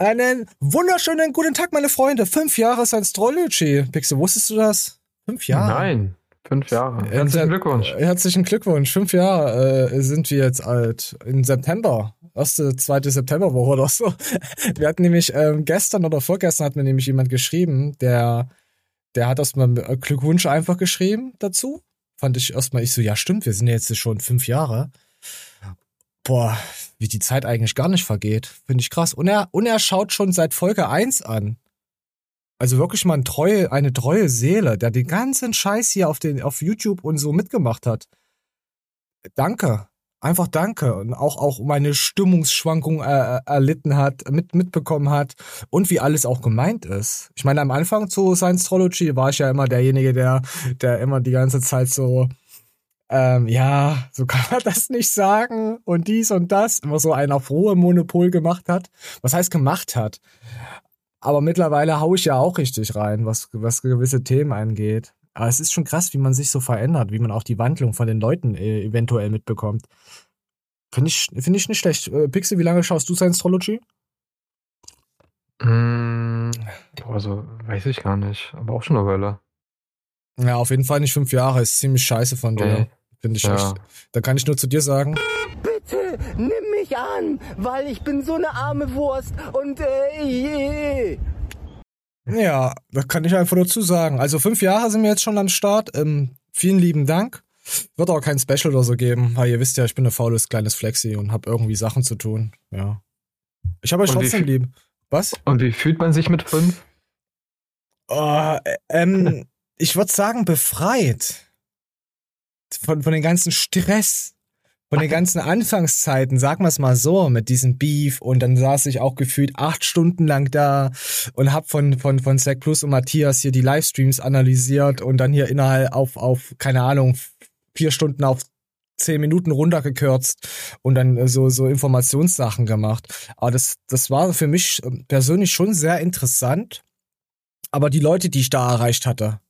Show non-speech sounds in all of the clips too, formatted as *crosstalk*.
Einen wunderschönen guten Tag, meine Freunde. Fünf Jahre Science-Trology. Pixel, wusstest du das? Fünf Jahre? Nein, fünf Jahre. Herzlichen Glückwunsch. Herzlichen Glückwunsch. Fünf Jahre äh, sind wir jetzt alt. Im September. Erste, zweite Septemberwoche oder so. *laughs* Wir hatten nämlich ähm, gestern oder vorgestern hat mir nämlich jemand geschrieben, der, der hat erstmal Glückwunsch einfach geschrieben dazu. Fand ich erstmal, ich so, ja stimmt, wir sind ja jetzt schon fünf Jahre. Boah, wie die Zeit eigentlich gar nicht vergeht. Finde ich krass. Und er, und er schaut schon seit Folge 1 an. Also wirklich mal ein treue, eine treue Seele, der den ganzen Scheiß hier auf, den, auf YouTube und so mitgemacht hat. Danke. Einfach danke. Und auch, auch meine Stimmungsschwankung äh, äh, erlitten hat, mit, mitbekommen hat und wie alles auch gemeint ist. Ich meine, am Anfang zu Science Trology war ich ja immer derjenige, der, der immer die ganze Zeit so ähm, ja, so *laughs* kann man das nicht sagen und dies und das, immer so ein auf Ruhe Monopol gemacht hat. Was heißt gemacht hat? Aber mittlerweile haue ich ja auch richtig rein, was, was gewisse Themen angeht. Aber es ist schon krass, wie man sich so verändert, wie man auch die Wandlung von den Leuten äh, eventuell mitbekommt. Finde ich, finde ich nicht schlecht. Äh, Pixel, wie lange schaust du Science Astrology? Mm, also, weiß ich gar nicht, aber auch schon eine Weile. Ja, auf jeden Fall nicht fünf Jahre, ist ziemlich scheiße von dir. Nee. Finde ich ja. echt. Da kann ich nur zu dir sagen. Bitte nimm mich an, weil ich bin so eine arme Wurst und äh, je. Ja, da kann ich einfach nur zu sagen. Also fünf Jahre sind wir jetzt schon am Start. Ähm, vielen lieben Dank. Wird auch kein Special oder so geben, weil ihr wisst ja, ich bin ein faules kleines Flexi und habe irgendwie Sachen zu tun. Ja. Ich habe euch und trotzdem lieb. Was? Und wie fühlt man sich mit fünf? Oh, ähm, ich würde sagen, befreit von, von den ganzen Stress, von den ganzen Anfangszeiten, sagen wir es mal so, mit diesem Beef und dann saß ich auch gefühlt acht Stunden lang da und hab von, von, von Zack Plus und Matthias hier die Livestreams analysiert und dann hier innerhalb auf, auf, keine Ahnung, vier Stunden auf zehn Minuten runtergekürzt und dann so, so Informationssachen gemacht. Aber das, das war für mich persönlich schon sehr interessant. Aber die Leute, die ich da erreicht hatte,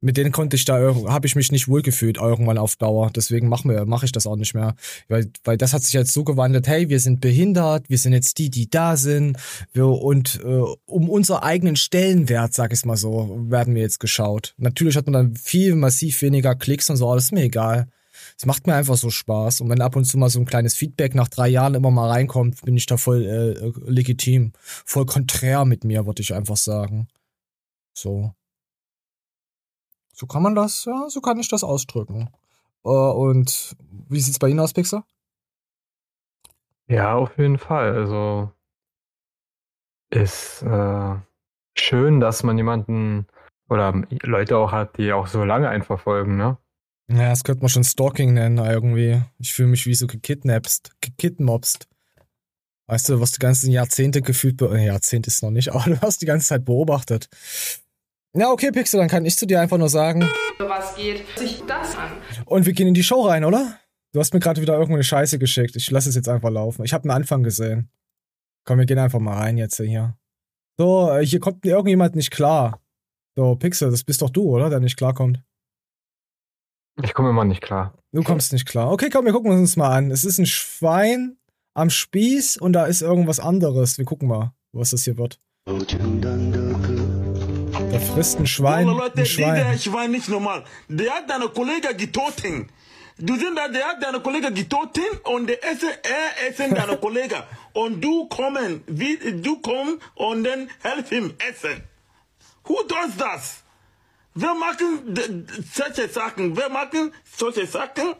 mit denen konnte ich da habe ich mich nicht wohlgefühlt irgendwann auf Dauer. Deswegen mache mach ich das auch nicht mehr. Weil, weil das hat sich jetzt so gewandelt, hey, wir sind behindert, wir sind jetzt die, die da sind. Wir, und äh, um unser eigenen Stellenwert, sag ich mal so, werden wir jetzt geschaut. Natürlich hat man dann viel massiv weniger Klicks und so, aber das ist mir egal. Es macht mir einfach so Spaß. Und wenn ab und zu mal so ein kleines Feedback nach drei Jahren immer mal reinkommt, bin ich da voll äh, legitim. Voll konträr mit mir, würde ich einfach sagen. So. So kann man das, ja, so kann ich das ausdrücken. Äh, und wie sieht's bei Ihnen aus, Pixar? Ja, auf jeden Fall. Also ist äh, schön, dass man jemanden oder Leute auch hat, die auch so lange einen verfolgen, ne? Ja, das könnte man schon Stalking nennen, irgendwie. Ich fühle mich wie so gekidnappst, gekidmobst. Weißt du, was die ganzen Jahrzehnte gefühlt, äh, Jahrzehnt ist noch nicht, *laughs* aber du hast die ganze Zeit beobachtet. Ja, okay, Pixel, dann kann ich zu dir einfach nur sagen. Was geht sich das an? Und wir gehen in die Show rein, oder? Du hast mir gerade wieder irgendeine Scheiße geschickt. Ich lasse es jetzt einfach laufen. Ich habe einen Anfang gesehen. Komm, wir gehen einfach mal rein jetzt hier. So, äh, hier kommt irgendjemand nicht klar. So, Pixel, das bist doch du, oder? Der nicht klarkommt. Ich komme immer nicht klar. Du kommst nicht klar. Okay, komm, wir gucken uns mal an. Es ist ein Schwein am Spieß und da ist irgendwas anderes. Wir gucken mal, was das hier wird. Der frisst ein Schwein. Leute, ein Schwein. Der Schwein nicht normal. Der hat deine Kollegen getötet. Du sind da, der hat deine Kollegen getötet und der essen, er essen deine *laughs* Kollegen. Und du kommen, wie, du kommst und dann helf ihm essen. Who does das? Wer machen solche Sachen? Wer machen solche Sachen?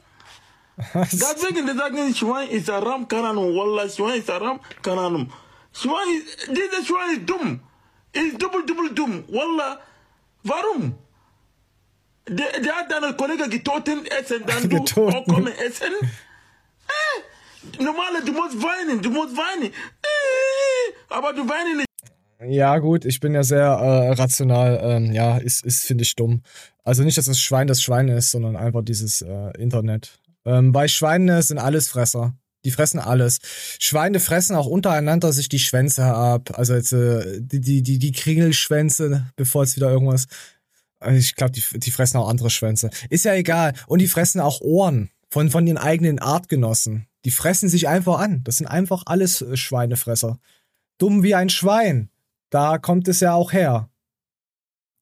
Deswegen, die sagen, Schwein ist Aram, keine Ahnung. Wallah, Schwein ist Aram, keine Ahnung. Schwein, dieser Schwein ist dumm. Ist doppel, doppel dumm. Wallah, warum? Der, der hat deine Kollegen getötet, essen, dann du auch kommen essen. Äh, normale, du musst weinen, du musst weinen. Äh, aber du weinst nicht. Ja, gut, ich bin ja sehr äh, rational. Ähm, ja, ist, ist finde ich dumm. Also nicht, dass das Schwein das Schwein ist, sondern einfach dieses äh, Internet. Ähm, bei Schweinen sind alles Fresser. Die fressen alles. Schweine fressen auch untereinander sich die Schwänze ab. Also jetzt, äh, die, die, die, die Kringelschwänze, bevor es wieder irgendwas. Also ich glaube, die, die fressen auch andere Schwänze. Ist ja egal. Und die fressen auch Ohren von, von den eigenen Artgenossen. Die fressen sich einfach an. Das sind einfach alles äh, Schweinefresser. dumm wie ein Schwein. Da kommt es ja auch her.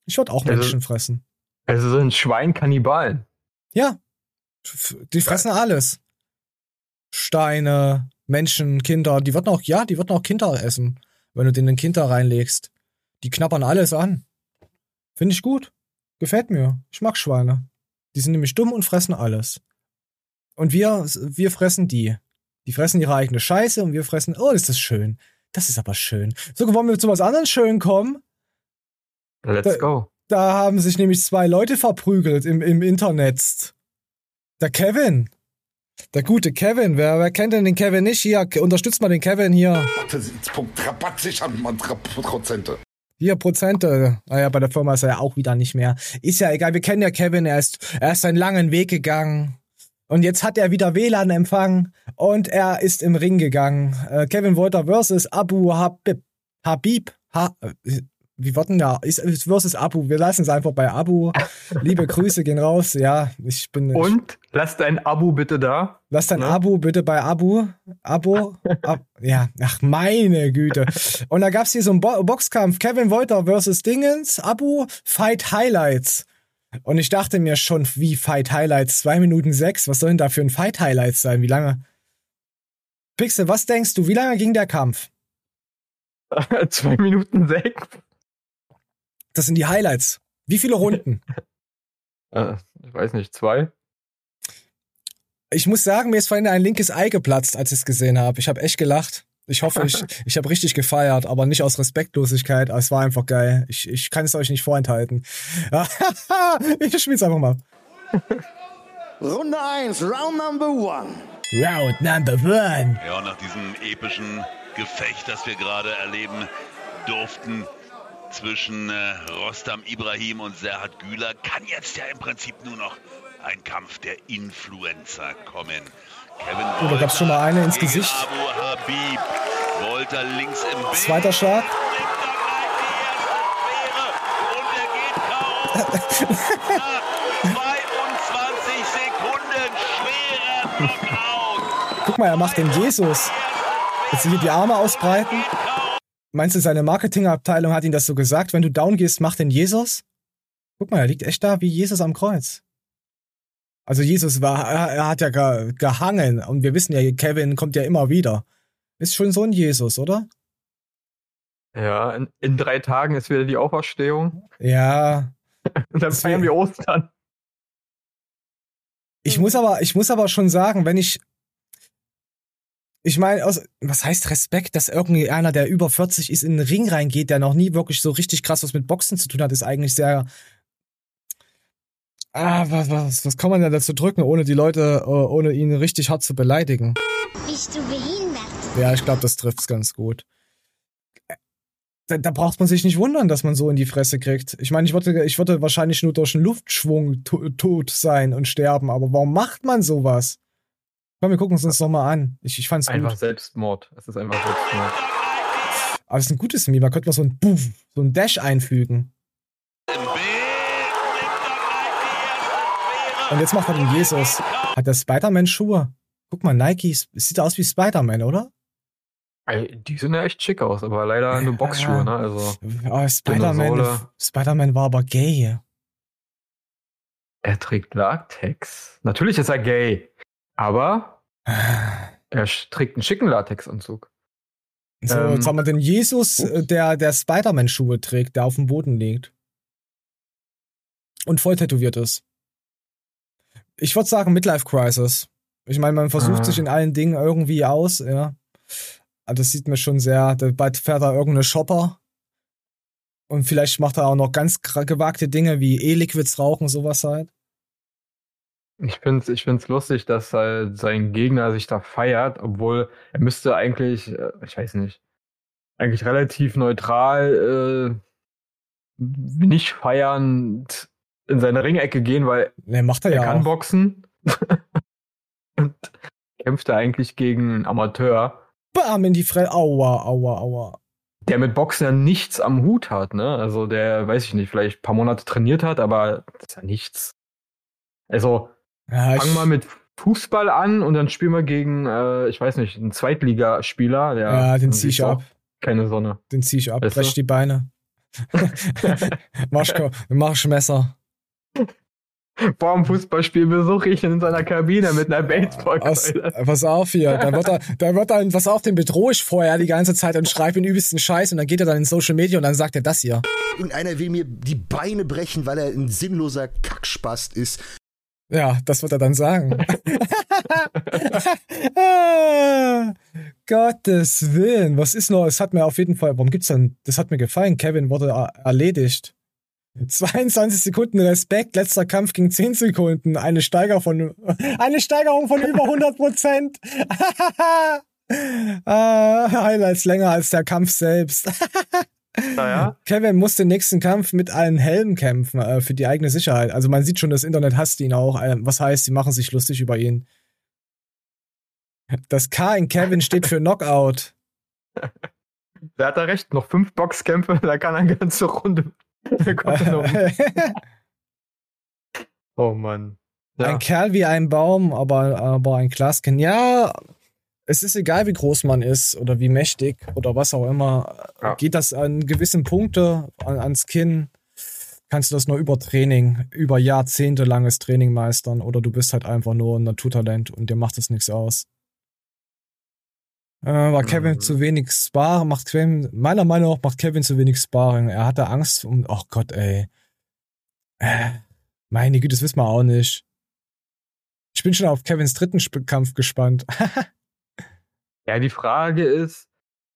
Ich würde auch Also- Menschen fressen. Also sind Schweinkannibalen. Ja. Die fressen alles. Steine, Menschen, Kinder. Die würden auch, ja, die würden auch Kinder essen, wenn du denen ein Kind da reinlegst. Die knabbern alles an. Finde ich gut. Gefällt mir. Ich mag Schweine. Die sind nämlich dumm und fressen alles. Und wir, wir fressen die. Die fressen ihre eigene Scheiße und wir fressen, oh, ist das schön. Das ist aber schön. So, wollen wir zu was anderem schön kommen? Let's Da- go. Da haben sich nämlich zwei Leute verprügelt im, im Internet. Der Kevin. Der gute Kevin. Wer, wer kennt denn den Kevin nicht? Hier, unterstützt mal den Kevin hier. Rabatt sichern, man Prozente. Hier, Prozente. Naja, bei der Firma ist er ja auch wieder nicht mehr. Ist ja egal, wir kennen ja Kevin. Er ist, er ist einen langen Weg gegangen. Und jetzt hat er wieder WLAN-Empfang. Und er ist im Ring gegangen. Äh, Kevin Wolter versus Abu Habib. Habib. Ha äh, wie wird denn da? Ist, ist versus Abu. Wir lassen es einfach bei Abu. Liebe *laughs* Grüße gehen raus. Ja, ich bin. Und lass dein Abo bitte da. Lass dein Ne? Abo bitte bei Abo. Abo. *laughs* Ab, ja, ach meine Güte. Und da gab's hier so einen Bo Boxkampf. Kevin Wolter versus Dingens. Abo. Fight Highlights. Und ich dachte mir schon, wie Fight Highlights? Zwei Minuten sechs. Was soll denn da für ein Fight Highlights sein? Wie lange? Pixel, was denkst du? Wie lange ging der Kampf? *laughs* Zwei Minuten sechs. Das sind die Highlights. Wie viele Runden? *laughs* Äh, ich weiß nicht, zwei. Ich muss sagen, mir ist vorhin ein linkes Ei geplatzt, als ich es gesehen habe. Ich habe echt gelacht. Ich hoffe, ich, *laughs* ich habe richtig gefeiert, aber nicht aus Respektlosigkeit. Es war einfach geil. Ich, ich kann es euch nicht vorenthalten. *laughs* ich spiel's einfach mal. Runde 1, Round Number 1. Round number one. Ja, und nach diesem epischen Gefecht, das wir gerade erleben durften zwischen äh, Rostam Ibrahim und Serhat Güler, kann jetzt ja im Prinzip nur noch ein Kampf der Influencer kommen. Kevin Oh, da gab's schon mal eine ins Gesicht. Abu Habib. Wolter links im Bild. Zweiter Schlag. Und er geht kaum. Nach 22 Sekunden schwerer Knockout. Guck mal, er macht den Jesus. Jetzt hier die Arme ausbreiten. Meinst du, seine Marketingabteilung hat ihm das so gesagt? Wenn du down gehst, mach den Jesus? Guck mal, er liegt echt da wie Jesus am Kreuz. Also Jesus war, er, hat ja ge, gehangen und wir wissen ja, Kevin kommt ja immer wieder. Ist schon so ein Jesus, oder? Ja, in, in drei Tagen ist wieder die Auferstehung. Ja. Und *laughs* dann Das feiern wir Ostern. Ich muss aber, ich muss aber schon sagen, wenn ich, ich meine, was heißt Respekt, dass irgendwie einer, der über 40 ist, in den Ring reingeht, der noch nie wirklich so richtig krass was mit Boxen zu tun hat, ist eigentlich sehr, ah, was, was, was kann man denn dazu drücken, ohne die Leute, äh, ohne ihn richtig hart zu beleidigen? Bist du behindert? Ja, ich glaube, das trifft's ganz gut. Da, da braucht man sich nicht wundern, dass man so in die Fresse kriegt. Ich meine, ich würde, ich würde wahrscheinlich nur durch einen Luftschwung to tot sein und sterben, aber warum macht man sowas? Komm, wir gucken uns nochmal an. Ich, ich fand's Einfach gut. Selbstmord. Es ist einfach Selbstmord. Aber es ist ein gutes Meme. Da könnte man so ein Buff, so ein Dash einfügen. Und jetzt macht er den Jesus. Hat der Spider-Man Schuhe? Guck mal, Nike, es sieht aus wie Spider-Man, oder? Die sehen ja echt schick aus, aber leider nur Boxschuhe, ne? Also, Oh, Spider-Man. Spider-Man war aber gay. er trägt Latex. Natürlich ist er gay. Aber er sch- trägt einen schicken Latexanzug. So, Ähm, jetzt haben wir den Jesus, ups. äh, der, der Spider-Man-Schuhe trägt, der auf dem Boden liegt. Und voll tätowiert ist. Ich würde sagen Midlife Crisis. Ich meine, man versucht Ah. sich in allen Dingen irgendwie aus, ja. Aber das sieht mir schon sehr, da- bald fährt er irgendeine Shopper. Und vielleicht macht er auch noch ganz gewagte Dinge wie E-Liquids rauchen, sowas halt. Ich find's, ich find's lustig, dass halt sein Gegner sich da feiert, obwohl er müsste eigentlich, äh, ich weiß nicht, eigentlich relativ neutral, äh, nicht feiernd in seine Ringecke gehen, weil Ne, macht er er ja kann auch. boxen *laughs* und kämpft er eigentlich gegen einen Amateur, Bam in die Fresse. Aua, aua, aua. der mit Boxen ja nichts am Hut hat, ne? Also der, weiß ich nicht, vielleicht ein paar Monate trainiert hat, aber das ist ja nichts. Also, Ja, Fang mal mit Fußball an und dann spielen wir gegen, äh, ich weiß nicht, einen Zweitligaspieler. Der, ja den dann zieh ich ab. keine Sonne. Den zieh ich ab, Weißt brech die Beine. *laughs* mach, mach ich Messer. Vor dem Fußballspiel besuche ich ihn in seiner Kabine mit einer Baseballkeule. pass auf hier, da wird er, da wird er, pass auf, den bedrohe ich vorher die ganze Zeit und schreibe ihn übelsten Scheiß und dann geht er dann in Social Media und dann sagt er das hier. Irgendeiner will mir die Beine brechen, weil er ein sinnloser Kackspast ist. Ja, das wird er dann sagen. Ah, *laughs* Gottes Willen, was ist noch? Es hat mir auf jeden Fall, warum gibt's denn, das hat mir gefallen, Kevin wurde er, erledigt. 22 Sekunden Respekt, letzter Kampf ging 10 Sekunden, eine Steigerung von, eine Steigerung von über 100 Prozent. *laughs* ah, Highlights länger als der Kampf selbst. *laughs* Naja, Kevin muss den nächsten Kampf mit allen Helmen kämpfen, äh, für die eigene Sicherheit. Also man sieht schon, das Internet hasst ihn auch. Äh, was heißt, sie machen sich lustig über ihn. Das K in Kevin steht für Knockout. *laughs* der hat da recht. Noch fünf Boxkämpfe, *laughs* da kann er eine ganze Runde. *laughs* Oh Mann. Ja. Ein Kerl wie ein Baum, aber, aber ein Glaskind. Ja, es ist egal, wie groß man ist oder wie mächtig oder was auch immer. Ja. Geht das an gewissen Punkte an, ans Kinn, kannst du das nur über Training, über jahrzehntelanges Training meistern oder du bist halt einfach nur ein Naturtalent und dir macht das nichts aus. Äh, war Kevin Mhm. zu wenig Sparring, macht Kevin, meiner Meinung nach macht Kevin zu wenig Sparring. Er hatte Angst um, oh Gott, ey. Äh, meine Güte, das wissen wir auch nicht. Ich bin schon auf Kevins dritten Kampf gespannt. *laughs* Ja, die Frage ist,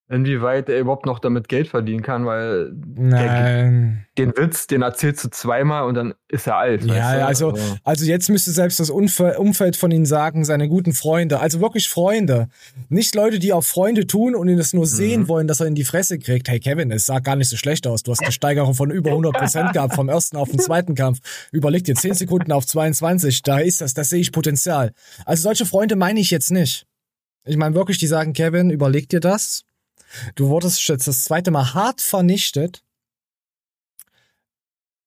inwieweit er überhaupt noch damit Geld verdienen kann, weil Nein. den Witz, den erzählst du zweimal und dann ist er alt. Ja, weißt du? also, also jetzt müsste selbst das Umfe- Umfeld von ihnen sagen, seine guten Freunde, also wirklich Freunde. Nicht Leute, die auf Freunde tun und ihn das nur sehen Mhm. wollen, dass er in die Fresse kriegt. Hey Kevin, es sah gar nicht so schlecht aus. Du hast eine Steigerung von über 100 Prozent *laughs* gehabt, vom ersten auf den zweiten Kampf. Überleg dir 10 Sekunden auf 22, da ist das, da sehe ich Potenzial. Also solche Freunde meine ich jetzt nicht. Ich meine wirklich, die sagen, Kevin, überleg dir das. Du wurdest jetzt das zweite Mal hart vernichtet.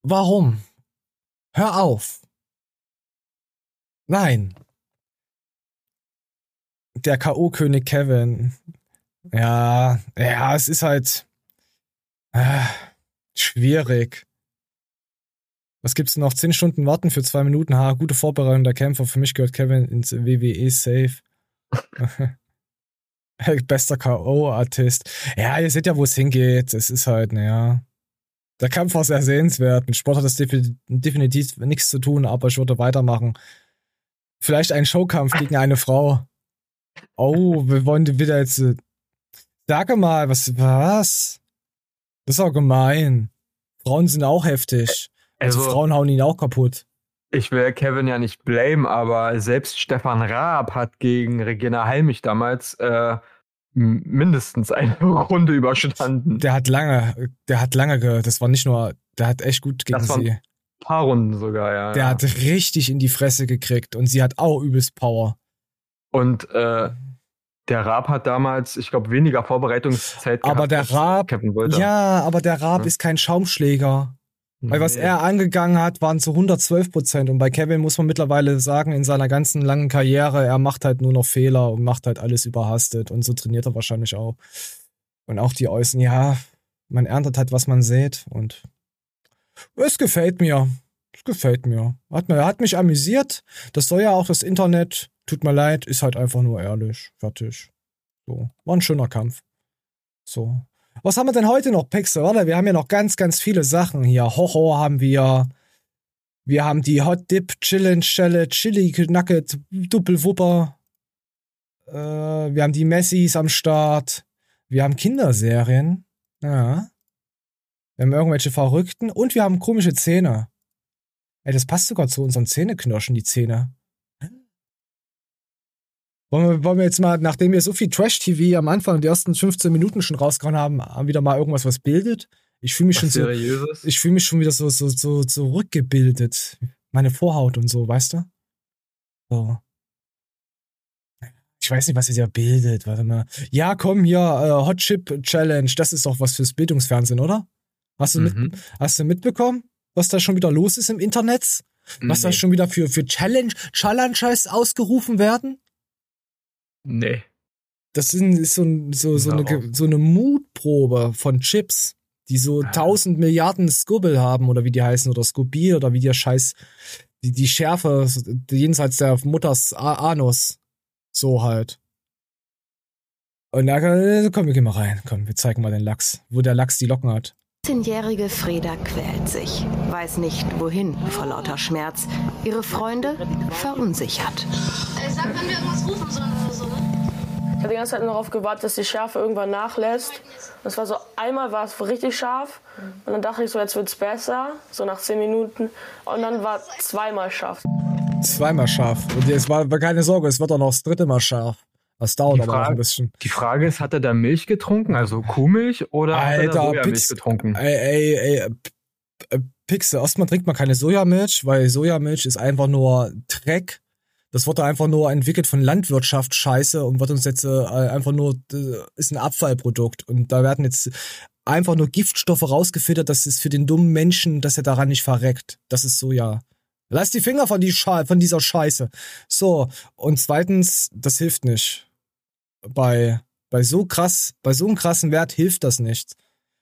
Warum? Hör auf. Nein. Der K.O.-König Kevin. Ja, ja, es ist halt äh, schwierig. Was gibt's noch? Zehn Stunden warten für zwei Minuten. Ha, gute Vorbereitung der Kämpfer. Für mich gehört Kevin ins WWE Safe. *laughs* Bester K.O.-Artist. Ja, ihr seht ja, wo es hingeht. Es ist halt, naja. Der Kampf war sehr sehenswert. Mit Sport hat das defi- definitiv nichts zu tun, aber ich würde weitermachen. Vielleicht ein Showkampf gegen eine Frau. Oh, wir wollen wieder jetzt. äh, Sage mal, was, was? Das ist auch gemein. Frauen sind auch heftig. Also, Also- Frauen hauen ihn auch kaputt. Ich will Kevin ja nicht blame, aber selbst Stefan Raab hat gegen Regina Halmich damals äh, mindestens eine *laughs* Runde überstanden. Der hat lange, der hat lange, ge das war nicht nur, der hat echt gut gegen Das waren- sie. Ein paar Runden sogar, ja. Der ja. hat richtig in die Fresse gekriegt und sie hat auch übelst Power. Und äh, der Raab hat damals, ich glaube, weniger Vorbereitungszeit Aber der als Raab, Kevin Wolter. ja, aber der Raab Ja. ist kein Schaumschläger. Weil was er angegangen hat, waren zu 112 Prozent. Und bei Kevin muss man mittlerweile sagen, in seiner ganzen langen Karriere, er macht halt nur noch Fehler und macht halt alles überhastet. Und so trainiert er wahrscheinlich auch. Und auch die Äußern, ja, man erntet halt, was man sät. Und es gefällt mir. Es gefällt mir. Hat, mir. hat mich amüsiert. Das soll ja auch das Internet. Tut mir leid, ist halt einfach nur ehrlich. Fertig. So. War ein schöner Kampf. So. Was haben wir denn heute noch, Pixel? Warte, wir haben ja noch ganz, ganz viele Sachen hier. Horror haben wir. Wir haben die Hot Dip Chillin' Shelle Chili Nugget Doppelwupper. Äh, wir haben die Messis am Start. Wir haben Kinderserien. Ja. Wir haben irgendwelche Verrückten. Und wir haben komische Zähne. Ey, das passt sogar zu unseren Zähneknirschen, die Zähne. Wollen wir, wollen wir jetzt mal, nachdem wir so viel Trash-TV am Anfang, die ersten 15 Minuten schon rausgehauen haben, haben wieder mal irgendwas, was bildet? Ich fühle mich schon Was so, Seriöses. ich fühle mich schon wieder so, so, so zurückgebildet. Meine Vorhaut und so, weißt du? So. Ich weiß nicht, was ihr da bildet. Warte mal. Ja, komm hier, äh, Hot Chip Challenge. Das ist doch was fürs Bildungsfernsehen, oder? Hast du, Mhm. mit, hast du mitbekommen, was da schon wieder los ist im Internet? Was da Nee. schon wieder für, für Challenge, Challenges ausgerufen werden? Nee. das sind, ist so, so, so, Ja, eine, so eine Mutprobe von Chips, die so tausend Milliarden Skubble haben oder wie die heißen oder Skubil oder wie der Scheiß, die, die Schärfe jenseits der Mutters Anus. So halt. Und da komm, wir gehen mal rein. Komm, wir zeigen mal den Lachs, wo der Lachs die Locken hat. 17-jährige Freda quält sich, weiß nicht wohin vor lauter Schmerz. Ihre Freunde verunsichert. Sag, wenn wir irgendwas rufen sollen oder so, ne? Ich habe die ganze Zeit nur darauf gewartet, dass die Schärfe irgendwann nachlässt. Das war so, einmal war es richtig scharf und dann dachte ich so, jetzt wird's besser, so nach 10 Minuten. Und dann war zweimal scharf. Zweimal scharf. Und es war, war keine Sorge, es wird auch noch das dritte Mal scharf. Das dauert Die aber noch ein Frage- bisschen. Die Frage ist, hat er da Milch getrunken, also Kuhmilch, oder hat er da Alter, Sojamilch Pix, getrunken? ey, ey, ey, P- äh, Pixe. Erstmal trinkt man keine Sojamilch, weil Sojamilch ist einfach nur Dreck. Das wurde einfach nur entwickelt von Landwirtschaft Scheiße und wird uns jetzt äh, einfach nur, äh, ist ein Abfallprodukt. Und da werden jetzt einfach nur Giftstoffe rausgefiltert, dass es für den dummen Menschen, dass er daran nicht verreckt. Das ist Soja. Lass die Finger von, die Sche von dieser Scheiße. So, und zweitens, das hilft nicht. Bei, bei so krass, bei so einem krassen Wert hilft das nicht.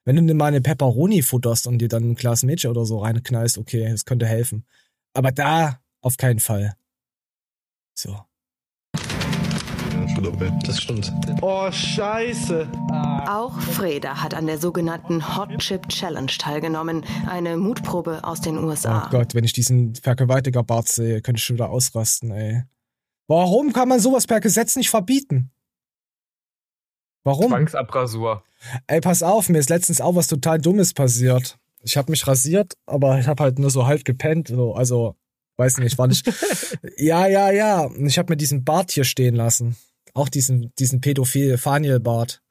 Wenn du dir mal eine Pepperoni futterst und dir dann ein Glas Milch oder so reinknallst, okay, das könnte helfen. Aber da auf keinen Fall. So. Das stimmt. Oh, scheiße. Auch Freda hat an der sogenannten Hot Chip Challenge teilgenommen, eine Mutprobe aus den Oh USA. Gott, wenn ich diesen Vergewaltigerbart sehe, könnte ich schon wieder ausrasten, ey. Warum kann man sowas per Gesetz nicht verbieten? Warum? Zwangsabrasur. Ey, pass auf, mir ist letztens auch was total Dummes passiert. Ich habe mich rasiert, aber ich habe halt nur so halb gepennt. So, also, weiß nicht, war nicht. *laughs* ja, ja, ja. Und ich habe mir diesen Bart hier stehen lassen. Auch diesen, diesen pädophil Faniel-Bart.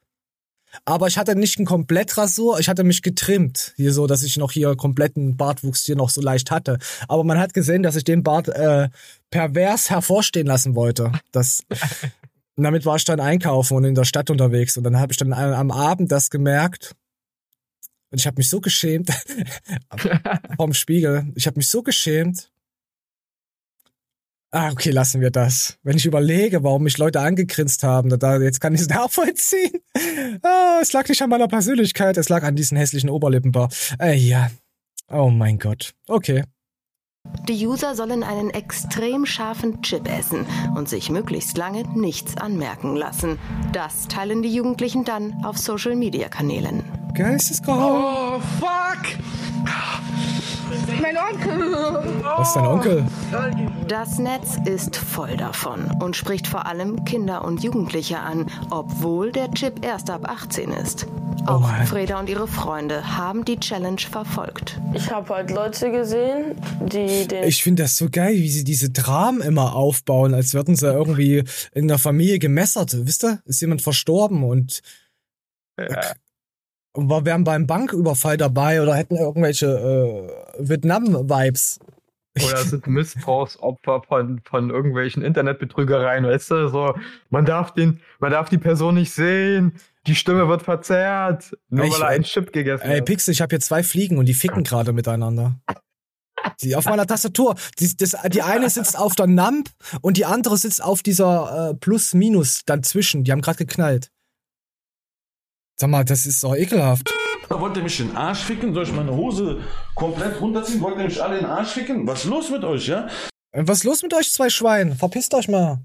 Aber ich hatte nicht einen Komplettrasur, ich hatte mich getrimmt. Hier so, dass ich noch hier kompletten Bartwuchs hier noch so leicht hatte. Aber man hat gesehen, dass ich den Bart äh, pervers hervorstehen lassen wollte. Das, *laughs* und damit war ich dann einkaufen und in der Stadt unterwegs. Und dann habe ich dann am Abend das gemerkt. Und ich habe mich so geschämt. *laughs* vom Spiegel. Ich habe mich so geschämt. Ah, okay, lassen wir das. Wenn ich überlege, warum mich Leute angegrinst haben, da, jetzt kann ich es *laughs* nachvollziehen. Ah, es lag nicht an meiner Persönlichkeit, es lag an diesen hässlichen Oberlippenbar. Äh, ja. Oh mein Gott. Okay. Die User sollen einen extrem scharfen Chip essen und sich möglichst lange nichts anmerken lassen. Das teilen die Jugendlichen dann auf Social-Media-Kanälen. Geisteskrank. Oh, fuck. Mein Onkel! Was ist dein Onkel? Das Netz ist voll davon und spricht vor allem Kinder und Jugendliche an, obwohl der Chip erst ab 18 ist. Auch Mann. Freda und ihre Freunde haben die Challenge verfolgt. Ich habe halt Leute gesehen, die den. Ich finde das so geil, wie sie diese Dramen immer aufbauen, als würden sie irgendwie in der Familie gemessert. Wisst ihr? Ist jemand verstorben und, und wir wären beim Banküberfall dabei oder hätten irgendwelche äh, Vietnam-Vibes. Oder *laughs* sind Missbrauchsopfer von, von irgendwelchen Internetbetrügereien, weißt du? So, man darf den, man darf die Person nicht sehen, die Stimme wird verzerrt, nur Ich- weil er einen Chip gegessen Ey, hat. Pixel, ich habe hier zwei Fliegen und die ficken gerade miteinander. Die auf meiner Tastatur. Die, das, die eine sitzt auf der Nump und die andere sitzt auf dieser äh, Plus-Minus dazwischen. Die haben gerade geknallt. Sag mal, das ist doch ekelhaft. Wollt ihr mich in den Arsch ficken? Soll ich meine Hose komplett runterziehen? Wollt ihr mich alle in den Arsch ficken? Was ist los mit euch, ja? Äh, Was ist los mit euch zwei Schweinen? Verpisst euch mal.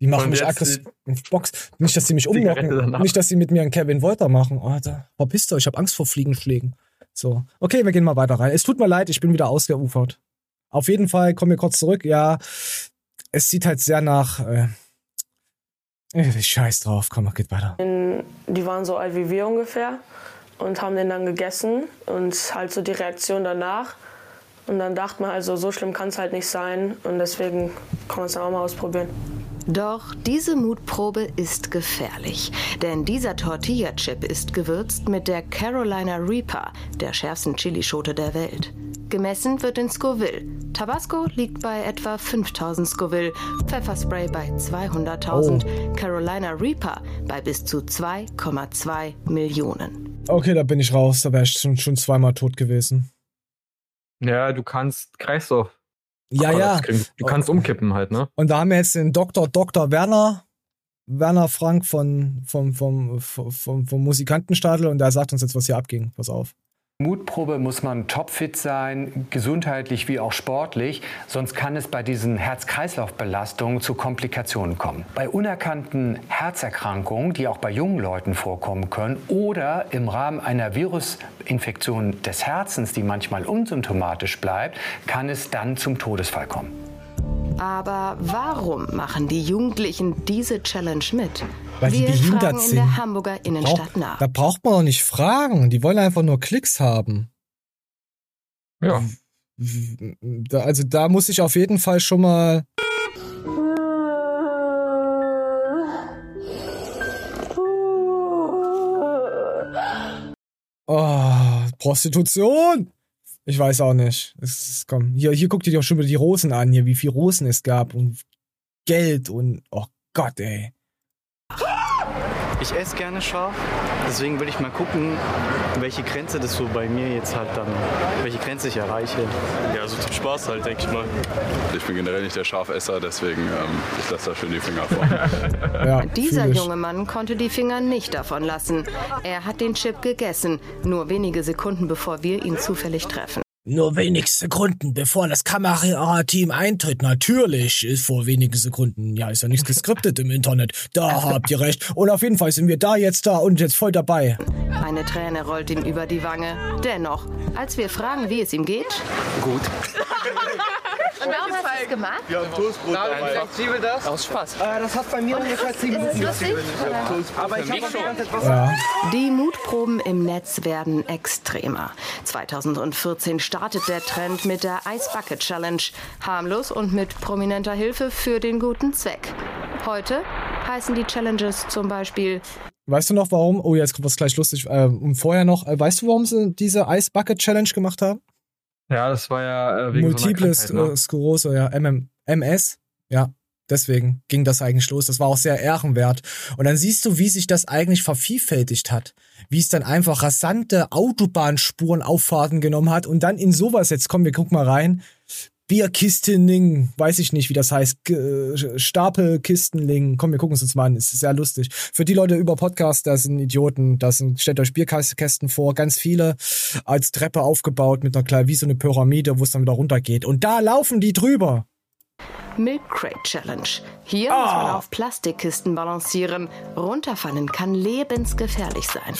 Die machen Und mich aggressiv. Box. Nicht, dass sie mich umlocken. Nicht, dass sie mit mir einen Kevin Wolter machen. Alter, verpisst euch. Ich habe Angst vor Fliegenschlägen. So. Okay, wir gehen mal weiter rein. Es tut mir leid, ich bin wieder ausgeufert. Auf jeden Fall kommen wir kurz zurück. Ja, es sieht halt sehr nach. Äh, scheiß drauf. Komm, geht weiter. Die waren so alt wie wir ungefähr und haben den dann gegessen und halt so die Reaktion danach. Und dann dachte man also, so schlimm kann es halt nicht sein und deswegen kann man es auch mal ausprobieren. Doch diese Mutprobe ist gefährlich, denn dieser Tortilla-Chip ist gewürzt mit der Carolina Reaper, der schärfsten Chilischote der Welt. Gemessen wird in Scoville. Tabasco liegt bei etwa 5000 Scoville, Pfefferspray bei 200.000, Carolina Reaper bei bis zu 2,2 Millionen. Okay, da bin ich raus. Da wäre ich schon, schon zweimal tot gewesen. Ja, du kannst Kreislauf. Ja, Aber ja. Du kannst umkippen halt, ne? Und da haben wir jetzt den Dr. Dr. Werner Werner Frank von, vom, vom, vom, vom, vom Musikantenstadel und der sagt uns jetzt, was hier abging. Pass auf. Mutprobe muss man topfit sein, gesundheitlich wie auch sportlich, sonst kann es bei diesen Herz-Kreislauf-Belastungen zu Komplikationen kommen. Bei unerkannten Herzerkrankungen, die auch bei jungen Leuten vorkommen können, oder im Rahmen einer Virusinfektion des Herzens, die manchmal unsymptomatisch bleibt, kann es dann zum Todesfall kommen. Aber warum machen die Jugendlichen diese Challenge mit? Weil die Wir behindert fragen in sind. der Hamburger Innenstadt Brauch, nach. da braucht man doch nicht fragen. Die wollen einfach nur Klicks haben. Ja. Da, also da muss ich auf jeden Fall schon mal. Oh, Prostitution! Ich weiß auch nicht. Es ist, komm, hier, hier guckt ihr doch schon wieder die Rosen an, hier, wie viel Rosen es gab und Geld und oh Gott, ey. Ich esse gerne scharf, deswegen will ich mal gucken, welche Grenze das so bei mir jetzt halt dann, welche Grenze ich erreiche. Ja, so zum Spaß halt, denke ich mal. Ich bin generell nicht der Schafesser, deswegen ähm, ich lasse da schön die Finger von. *laughs* Dieser junge Mann konnte die Finger nicht davon lassen. Er hat den Chip gegessen, nur wenige Sekunden bevor wir ihn zufällig treffen. Nur wenige Sekunden, bevor das Kamerateam eintritt. Natürlich ist vor wenigen Sekunden. Ja, ist ja nichts geskriptet im Internet. Da *laughs* habt ihr recht. Und auf jeden Fall sind wir da jetzt da und jetzt voll dabei. Eine Träne rollt ihm über die Wange. Dennoch, als wir fragen, wie es ihm geht. Gut. Und warum hast du es gemacht? Wir haben Toastbrot einfach. Zwiebel das? Aus Spaß. Äh, das hat bei mir ungefähr 10 Minuten? Aber ich habe gelernt, etwas. Ja. Die Mutproben im Netz werden extremer. 2014 startet der Trend mit der Ice Bucket Challenge. Harmlos und mit prominenter Hilfe für den guten Zweck. Heute heißen die Challenges zum Beispiel Weißt du noch, warum? Oh, jetzt kommt was gleich lustig. Äh, und vorher noch, äh, weißt du, warum sie diese Ice Bucket Challenge gemacht haben? Ja, das war ja äh, wegen Multiple so einer Krankheit, ne? Sk- Sklerose, ja, MM, MS, ja. Deswegen ging das eigentlich los. Das war auch sehr ehrenwert. Und dann siehst du, wie sich das eigentlich vervielfältigt hat. Wie es dann einfach rasante Autobahnspurenauffahrten genommen hat und dann in sowas, jetzt komm, wir gucken mal rein. Bierkistenling, weiß ich nicht, wie das heißt, G- Stapelkistenling. Komm, wir gucken es uns mal an. Es ist sehr lustig. Für die Leute über Podcast, das sind Idioten. Das sind, stellt euch Bierkästen vor, ganz viele als Treppe aufgebaut mit einer kleinen, wie so eine Pyramide, wo es dann wieder runtergeht. Und da laufen die drüber. Milk Crate Challenge. Hier muss man auf Plastikkisten balancieren. Runterfallen kann lebensgefährlich sein.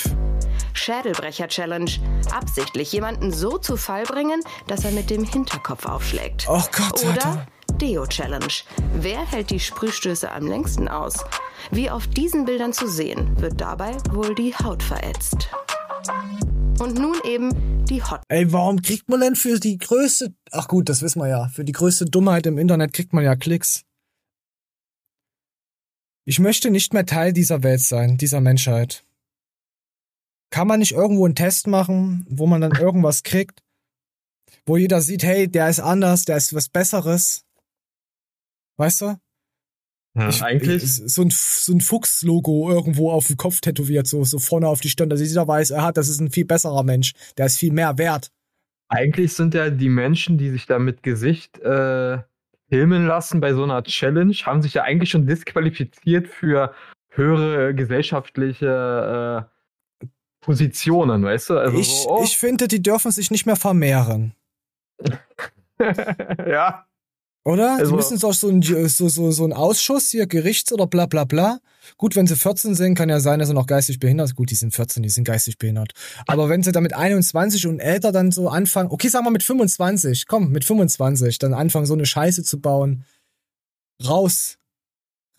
Schädelbrecher Challenge. Absichtlich jemanden so zu Fall bringen, dass er mit dem Hinterkopf aufschlägt. Oh Gott, Oder Deo Challenge. Wer hält die Sprühstöße am längsten aus? Wie auf diesen Bildern zu sehen, wird dabei wohl die Haut verätzt. Und nun eben die Hot. Ey, warum kriegt man denn für die größte, ach gut, das wissen wir ja, für die größte Dummheit im Internet kriegt man ja Klicks. Ich möchte nicht mehr Teil dieser Welt sein, dieser Menschheit. Kann man nicht irgendwo einen Test machen, wo man dann irgendwas kriegt, wo jeder sieht, hey, der ist anders, der ist was Besseres? Weißt du? Ja, Ich- eigentlich. So ein, so ein Fuchs-Logo irgendwo auf dem Kopf tätowiert, so, so vorne auf die Stirn, dass jeder weiß, aha, das ist ein viel besserer Mensch, der ist viel mehr wert. Eigentlich sind ja die Menschen, die sich da mit Gesicht äh, filmen lassen bei so einer Challenge, haben sich ja eigentlich schon disqualifiziert für höhere gesellschaftliche äh, Positionen, weißt du? Also ich, so, oh, ich finde, die dürfen sich nicht mehr vermehren. *laughs* ja. Oder? Also- die müssen doch so ein, so, so, so ein Ausschuss hier, Gerichts- oder bla bla bla. Gut, wenn sie 14 sind, kann ja sein, dass sie noch geistig behindert sind. Gut, die sind 14, die sind geistig behindert. Aber wenn sie dann mit 21 und älter dann so anfangen, okay, sagen wir mit 25, komm, mit 25, dann anfangen so eine Scheiße zu bauen. Raus.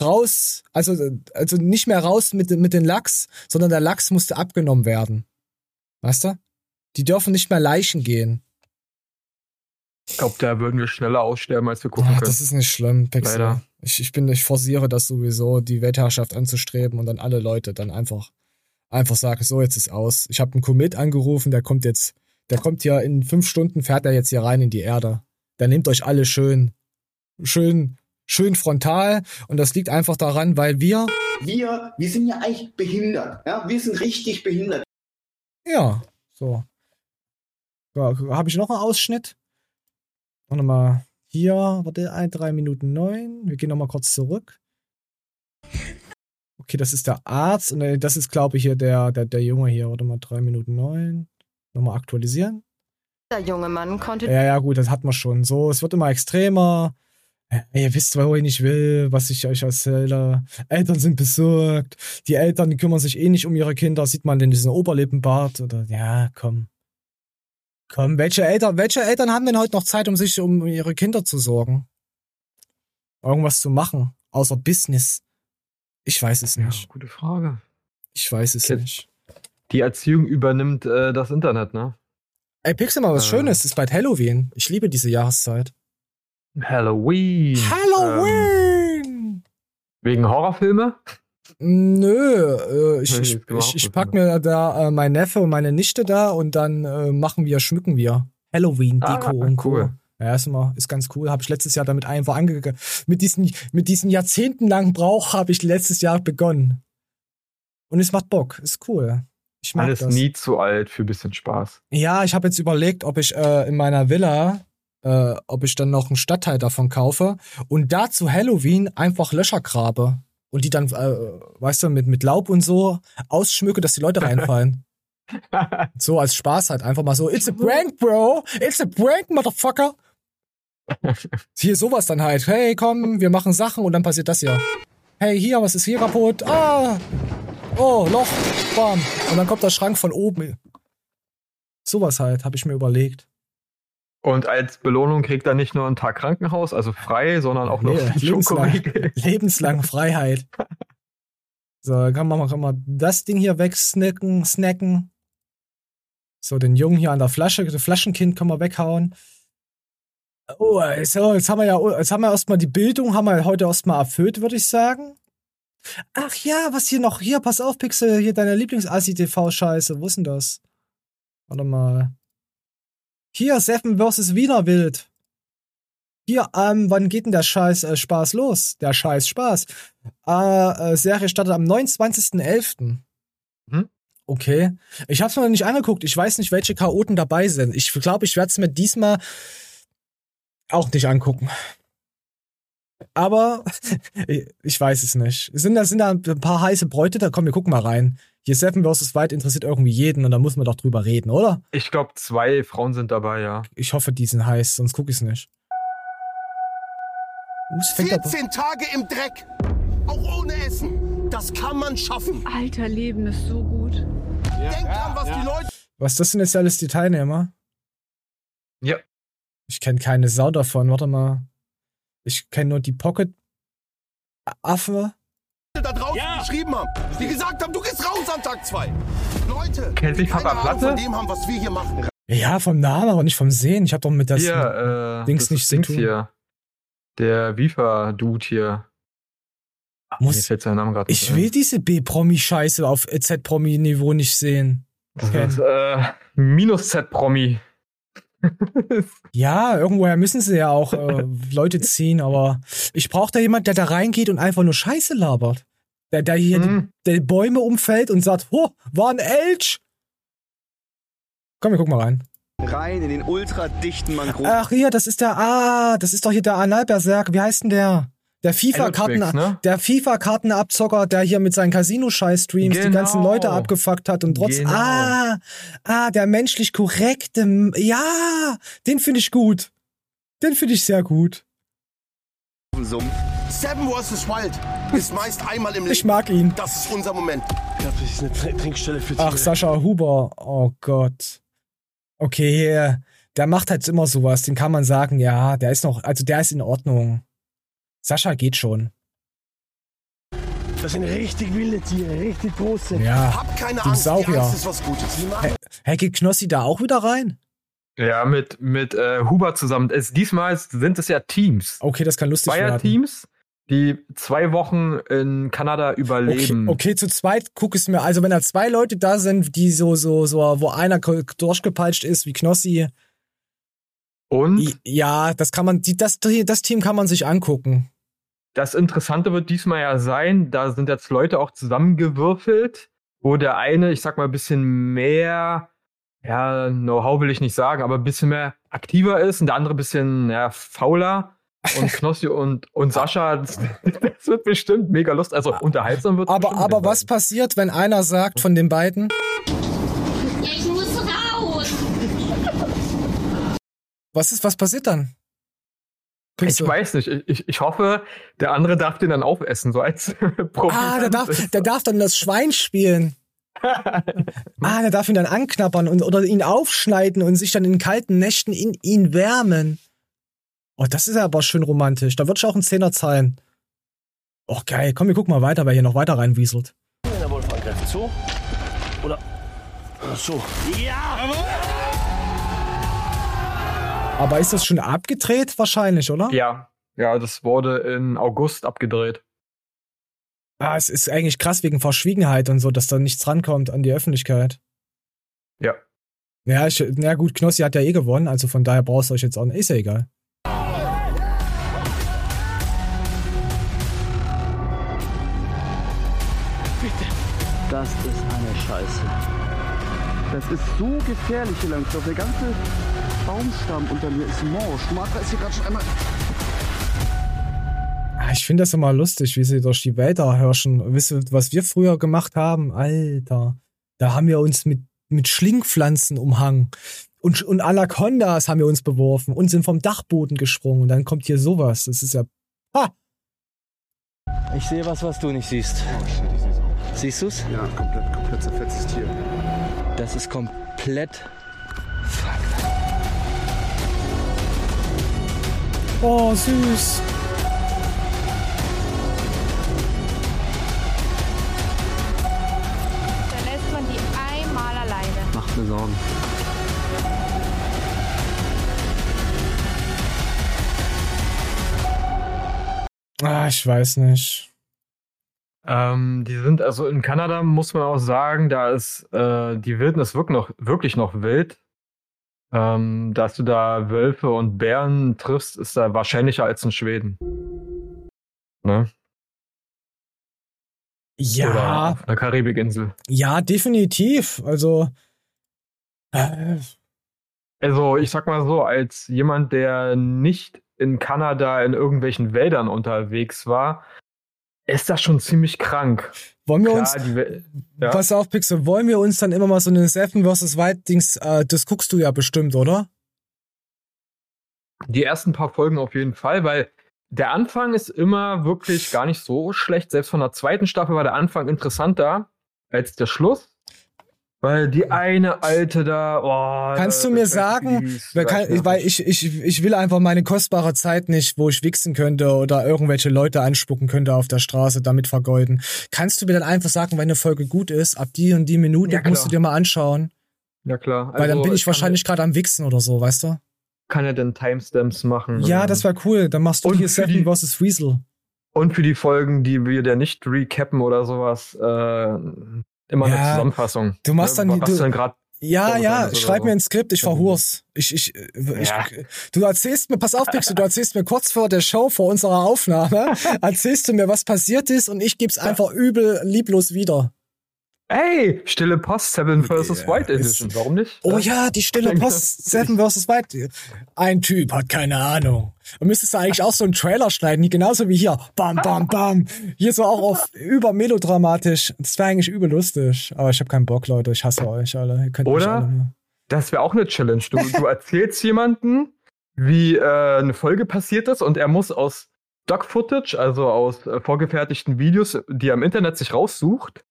Raus. Also, also nicht mehr raus mit, mit den Lachs, sondern der Lachs musste abgenommen werden. Weißt du? Die dürfen nicht mehr Leichen gehen. Ich glaube, da würden wir schneller aussterben, als wir gucken Ja, können. das ist nicht schlimm, Pixel. Leider. Ich, ich bin, ich forciere das sowieso, die Weltherrschaft anzustreben und dann alle Leute dann einfach, einfach sagen, so, jetzt ist aus. Ich habe einen Commit angerufen, der kommt jetzt, der kommt hier in fünf Stunden, fährt er jetzt hier rein in die Erde. Der nehmt euch alle schön, schön, schön frontal und das liegt einfach daran, weil wir, Wir, wir sind ja eigentlich behindert. Ja? Wir sind richtig behindert. ja, so. Ja, habe ich noch einen Ausschnitt? Warte mal, hier, warte, ein, drei Minuten neun. Wir gehen noch mal kurz zurück. Okay, das ist der Arzt und äh, das ist, glaube ich, hier der, der, der Junge hier. Warte mal, drei Minuten neun. Nochmal aktualisieren. Der junge Mann konnte Ja, ja, gut, das hat man schon. So, es wird immer extremer. Äh, Ihr wisst, wo ich nicht will, was ich euch erzähle. Eltern sind besorgt. Die Eltern, die kümmern sich eh nicht um ihre Kinder. Sieht man denn diesen Oberlippenbart? Oder, ja, komm. Komm, welche Eltern, welche Eltern haben denn heute noch Zeit, um sich um ihre Kinder zu sorgen? Irgendwas zu machen, außer Business. Ich weiß es nicht. Gute Frage. Ich weiß es nicht. Die Erziehung übernimmt äh, das Internet, ne? Ey, Pixel mal was Äh. Schönes. Es ist bald Halloween. Ich liebe diese Jahreszeit. Halloween. Halloween! Ähm, wegen Horrorfilme? Nö, äh, ich, ich, ich, ich pack mir da äh, mein Neffe und meine Nichte da und dann äh, machen wir, schmücken wir. Halloween-Deko Ah, und Co. cool. Ja, ist immer, ist ganz cool. Habe ich letztes Jahr damit einfach angegangen. Mit diesen, mit diesen jahrzehntelangen Brauch habe ich letztes Jahr begonnen. Und es macht Bock. Ist cool. Ich mag Alles das. nie zu alt für ein bisschen Spaß. Ja, ich habe jetzt überlegt, ob ich äh, in meiner Villa, äh, ob ich dann noch einen Stadtteil davon kaufe und da zu Halloween einfach Löcher grabe und die dann, äh, weißt du, mit, mit Laub und so ausschmücke, dass die Leute reinfallen. *laughs* so als Spaß halt einfach mal so, it's a prank, bro, it's a prank, motherfucker. Hier sowas dann halt, hey, komm, wir machen Sachen und dann passiert das hier. Hey, hier, was ist hier kaputt? Ah, oh, Loch, bam. Und dann kommt der Schrank von oben. Sowas halt, habe ich mir überlegt. Und als Belohnung kriegt er nicht nur einen Tag Krankenhaus, also frei, sondern auch noch Nee, *laughs* lebenslang, lebenslang Freiheit. *laughs* So, dann kann man, kann man das Ding hier wegsnacken, snacken. So, den Jungen hier an der Flasche, das Flaschenkind kann man weghauen. Oh, so, jetzt haben wir ja, jetzt haben wir erstmal die Bildung, haben wir heute erstmal erfüllt, würde ich sagen. Ach ja, was hier noch? Hier, pass auf, Pixel, hier deine Lieblings-ACTV-Scheiße. Wo ist denn das? Warte mal. Hier, Seven vs. Wiener Wild. Hier, ähm, wann geht denn der Scheiß äh, Spaß los? Der Scheiß Spaß. Äh, äh, Serie startet am 29.11. Mhm. Okay. Ich hab's mir noch nicht angeguckt. Ich weiß nicht, welche Chaoten dabei sind. Ich glaube, ich werde es mir diesmal auch nicht angucken. Aber *laughs* ich weiß es nicht. Sind da, sind da ein paar heiße Bräute? Da komm, wir gucken mal rein. Hier Seven vs. Wild interessiert irgendwie jeden und da muss man doch drüber reden, oder? Ich glaube, zwei Frauen sind dabei, ja. Ich hoffe, die sind heiß, sonst gucke ich es nicht. Uh, es fängt aber- 14 Tage im Dreck. Auch ohne Essen. Das kann man schaffen. Alter, Leben ist so gut. Denk dran, was die Leute. Was das sind jetzt alles die Teilnehmer? Ja. Ich kenne keine Sau davon. Warte mal. Ich kenne nur die Pocket Affe. Da draußen geschrieben haben, die gesagt haben, du gehst raus am Tag 2. Leute, Kennt sich Papa Platte? von dem haben, was wir hier machen. Ja, vom Namen, aber nicht vom Sehen. Ich habe doch mit das hier, äh, Dings das nicht zu tun. hier. Der Vifa-Dude hier. Muss- Ich will diese B-Promi-Scheiße auf Z-Promi-Niveau nicht sehen. Das ist, äh, minus Z-Promi. *laughs* Ja, irgendwoher müssen sie ja auch äh, Leute ziehen, aber ich brauche da jemand, der da reingeht und einfach nur Scheiße labert. Der, der hier Mhm. die, die Bäume umfällt und sagt, oh, war ein Elch. Komm, wir gucken mal rein. Rein in den ultradichten Mangroven. Ach hier, das ist der, ah, das ist doch hier der Analberserk. Wie heißt denn der? Der FIFA-Karten, ne? der FIFA-Kartenabzocker, der hier mit seinen Casino-Scheiß-Streams die ganzen Genau. Leute abgefuckt hat und trotz, Genau. ah, ah, der menschlich korrekte, ja, den finde ich gut. Den finde ich sehr gut. Seven vs. Wild ist meist einmal im Leben. Ich mag ihn. Das ist unser Moment. Das ist eine Tr Trinkstelle für Ach, Sascha Huber, oh Gott. Okay, der macht halt immer sowas, den kann man sagen, ja, der ist noch, also der ist in Ordnung. Sascha geht schon. Das sind richtig wilde Tiere, richtig große. Ja, Hab keine die Angst, die Saurier. Angst ist was Gutes. Die machen Hey, geht Knossi da auch wieder rein? Ja, mit, mit äh, Huber zusammen. Es, diesmal sind es ja Teams. Okay, das kann lustig werden. Zweierteams, die zwei Wochen in Kanada Okay, überleben. okay, zu zweit guck es mir. Also wenn da zwei Leute da sind, die so, so, so, wo einer durchgepeitscht ist wie Knossi. Und Ja, das kann man, das, das Team kann man sich angucken. das Interessante wird diesmal ja sein, da sind jetzt Leute auch zusammengewürfelt, wo der eine, ich sag mal, ein bisschen mehr, ja, Know-how will ich nicht sagen, aber ein bisschen mehr aktiver ist und der andere ein bisschen ja, fauler. Und Knossi und, und Sascha, das, das wird bestimmt mega lust, also unterhaltsam wird Aber, aber was passiert, wenn einer sagt von den beiden, Ja, ich muss raus. was ist, was passiert dann? Ich weiß nicht. Ich, ich, ich hoffe, der andere darf den dann aufessen, so als. *laughs* Ah, der darf, der darf dann das Schwein spielen. *laughs* ah, der darf ihn dann anknabbern und, oder ihn aufschneiden und sich dann in kalten Nächten in ihn wärmen. Oh, das ist aber schön romantisch. Da wird schon auch ein Zehner zahlen. Oh, geil. Komm, wir gucken mal weiter, wer hier noch weiter reinwieselt. Der Wolf angreift. So? Oder so? Ja! Aber ist das schon abgedreht? Wahrscheinlich, oder? Ja, ja, das wurde in August abgedreht. Ah, es ist eigentlich krass wegen Verschwiegenheit und so, dass da nichts rankommt an die Öffentlichkeit. Ja. Ja, ich, na gut, Knossi hat ja eh gewonnen, also von daher brauchst du euch jetzt auch nicht. Ist ja egal. Das ist eine Scheiße. Das ist so gefährlich hier langsam. Der ganze Baumstamm unter mir ist morsch. Martha ist hier gerade schon einmal. Ah, Ich finde das immer lustig, wie sie durch die Wälder hirschen. Wisst ihr, was wir früher gemacht haben? Alter, da haben wir uns mit, mit Schlingpflanzen umhangen. Und, und Anacondas haben wir uns beworfen und sind vom Dachboden gesprungen. Und dann kommt hier sowas. Das ist ja. Ha! Ich sehe was, was du nicht siehst. Siehst du's? Ja, komplett, komplett zerfetztes Tier. Das ist komplett. Oh, süß. Da lässt man die einmal alleine. Macht mir Sorgen. Ah, ich weiß nicht. Ähm, die sind also in Kanada, muss man auch sagen, da ist äh, die Wildnis wirklich noch, wirklich noch wild. Ähm, dass du da Wölfe und Bären triffst, ist da wahrscheinlicher als in Schweden. Ne? Ja. Oder auf einer Karibikinsel. Ja, definitiv. Also. Äh, Also, ich sag mal so, als jemand, der nicht in Kanada in irgendwelchen Wäldern unterwegs war, ist das schon ziemlich krank. Wollen wir Klar, uns. die ja. Pass auf, Pixel, wollen wir uns dann immer mal so eine Seven vs. Wild-Dings, äh, das guckst du ja bestimmt, oder? Die ersten paar Folgen auf jeden Fall, weil der Anfang ist immer wirklich gar nicht so schlecht. Selbst von der zweiten Staffel war der Anfang interessanter als der Schluss. Weil die eine alte da, oh, Kannst du mir sagen, weiß kann, weil ich, ich, ich will einfach meine kostbare Zeit nicht, wo ich wichsen könnte oder irgendwelche Leute anspucken könnte auf der Straße, damit vergeuden. Kannst du mir dann einfach sagen, wenn eine Folge gut ist, ab die und die Minute Ja, musst du dir mal anschauen? Ja klar. weil dann bin ich wahrscheinlich gerade am Wichsen oder so, weißt du? Kann er denn Timestamps machen? Ja, das wäre cool. Dann machst du Und hier Seven vs. Weasel. Und für die Folgen, die wir da nicht recappen oder sowas, äh, immer Ja, eine Zusammenfassung. du machst dann Ne, die- was du- dann Ja, ja, schreib mir ein Skript, ich verhur's. Ich, ich, ich, Ja. du erzählst mir, pass auf, Pixel, du erzählst mir kurz vor der Show, vor unserer Aufnahme, *laughs* erzählst du mir, was passiert ist und ich geb's einfach übel lieblos wieder. Ey, Stille Post 7 vs. White Edition, warum nicht? Oh ja, die stille Post Seven vs. White. Ein Typ hat keine Ahnung. Du müsstest eigentlich auch so einen Trailer schneiden, genauso wie hier. Bam, bam, bam. Hier so auch auf übermelodramatisch. Das wäre eigentlich übel lustig. Aber ich habe keinen Bock, Leute. Ich hasse euch alle. Ihr könnt mich alle Oder? nur- Das wäre auch eine Challenge. Du, du erzählst jemanden, wie äh, eine Folge passiert ist und er muss aus Stock-Footage, also aus äh, vorgefertigten Videos, die er im Internet sich raussucht,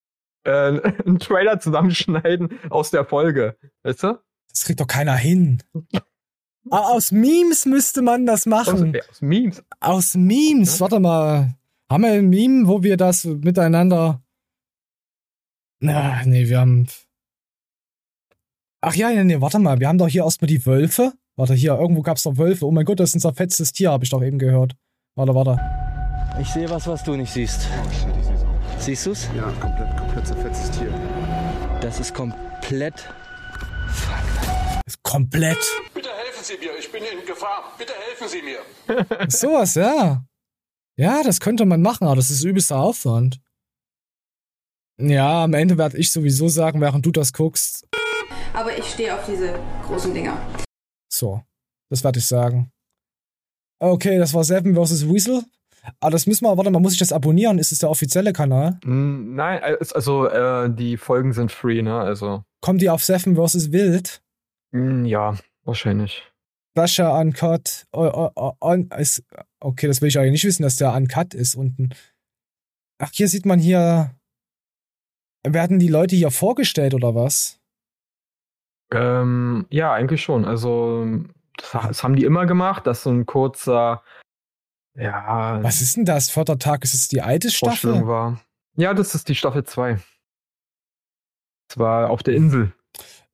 äh, *laughs* einen Trailer zusammenschneiden aus der Folge. Weißt du? Das kriegt doch keiner hin. Ah, Aus Memes müsste man das Aus, machen. ja, aus Memes. Aus Memes, warte mal. Haben wir ein Meme, wo wir das miteinander. Na, nee, wir haben. Ach ja, nee, nee, warte mal. Wir haben doch hier erstmal die Wölfe. Warte, hier, irgendwo gab's doch Wölfe. Oh mein Gott, das ist ein zerfetztes Tier, habe ich doch eben gehört. Warte, warte. Ich sehe was, was du nicht siehst. Siehst du's? Ja, komplett, komplett zerfetztes Tier. Das ist komplett. Ist komplett. Bitte helfen Sie mir, ich bin in Gefahr. Bitte helfen Sie mir. *laughs* Sowas, ja. Ja, das könnte man machen, aber das ist übelster Aufwand. Ja, am Ende werde ich sowieso sagen, während du das guckst. Aber ich stehe auf diese großen Dinger. So, das werde ich sagen. Okay, das war Seven vs. Weasel. Aber das müssen wir, warte mal, muss ich das abonnieren? Ist es der offizielle Kanal? Mm, Nein, es- also äh, die Folgen sind free, ne? Also Kommt die auf Seven vs. Wild? mm, ja, wahrscheinlich. Basha Uncut. Oh, oh, oh, on, ist, okay, das will ich eigentlich nicht wissen, dass der Uncut ist unten. Ach, hier sieht man hier. Werden die Leute hier vorgestellt oder was? Ähm, ja, eigentlich schon. Also das, das haben die immer gemacht, dass so ein kurzer ja, Was ist denn das? Vatertag, ist es die alte Staffel? war. Ja, das ist die Staffel 2. Das war auf der Insel.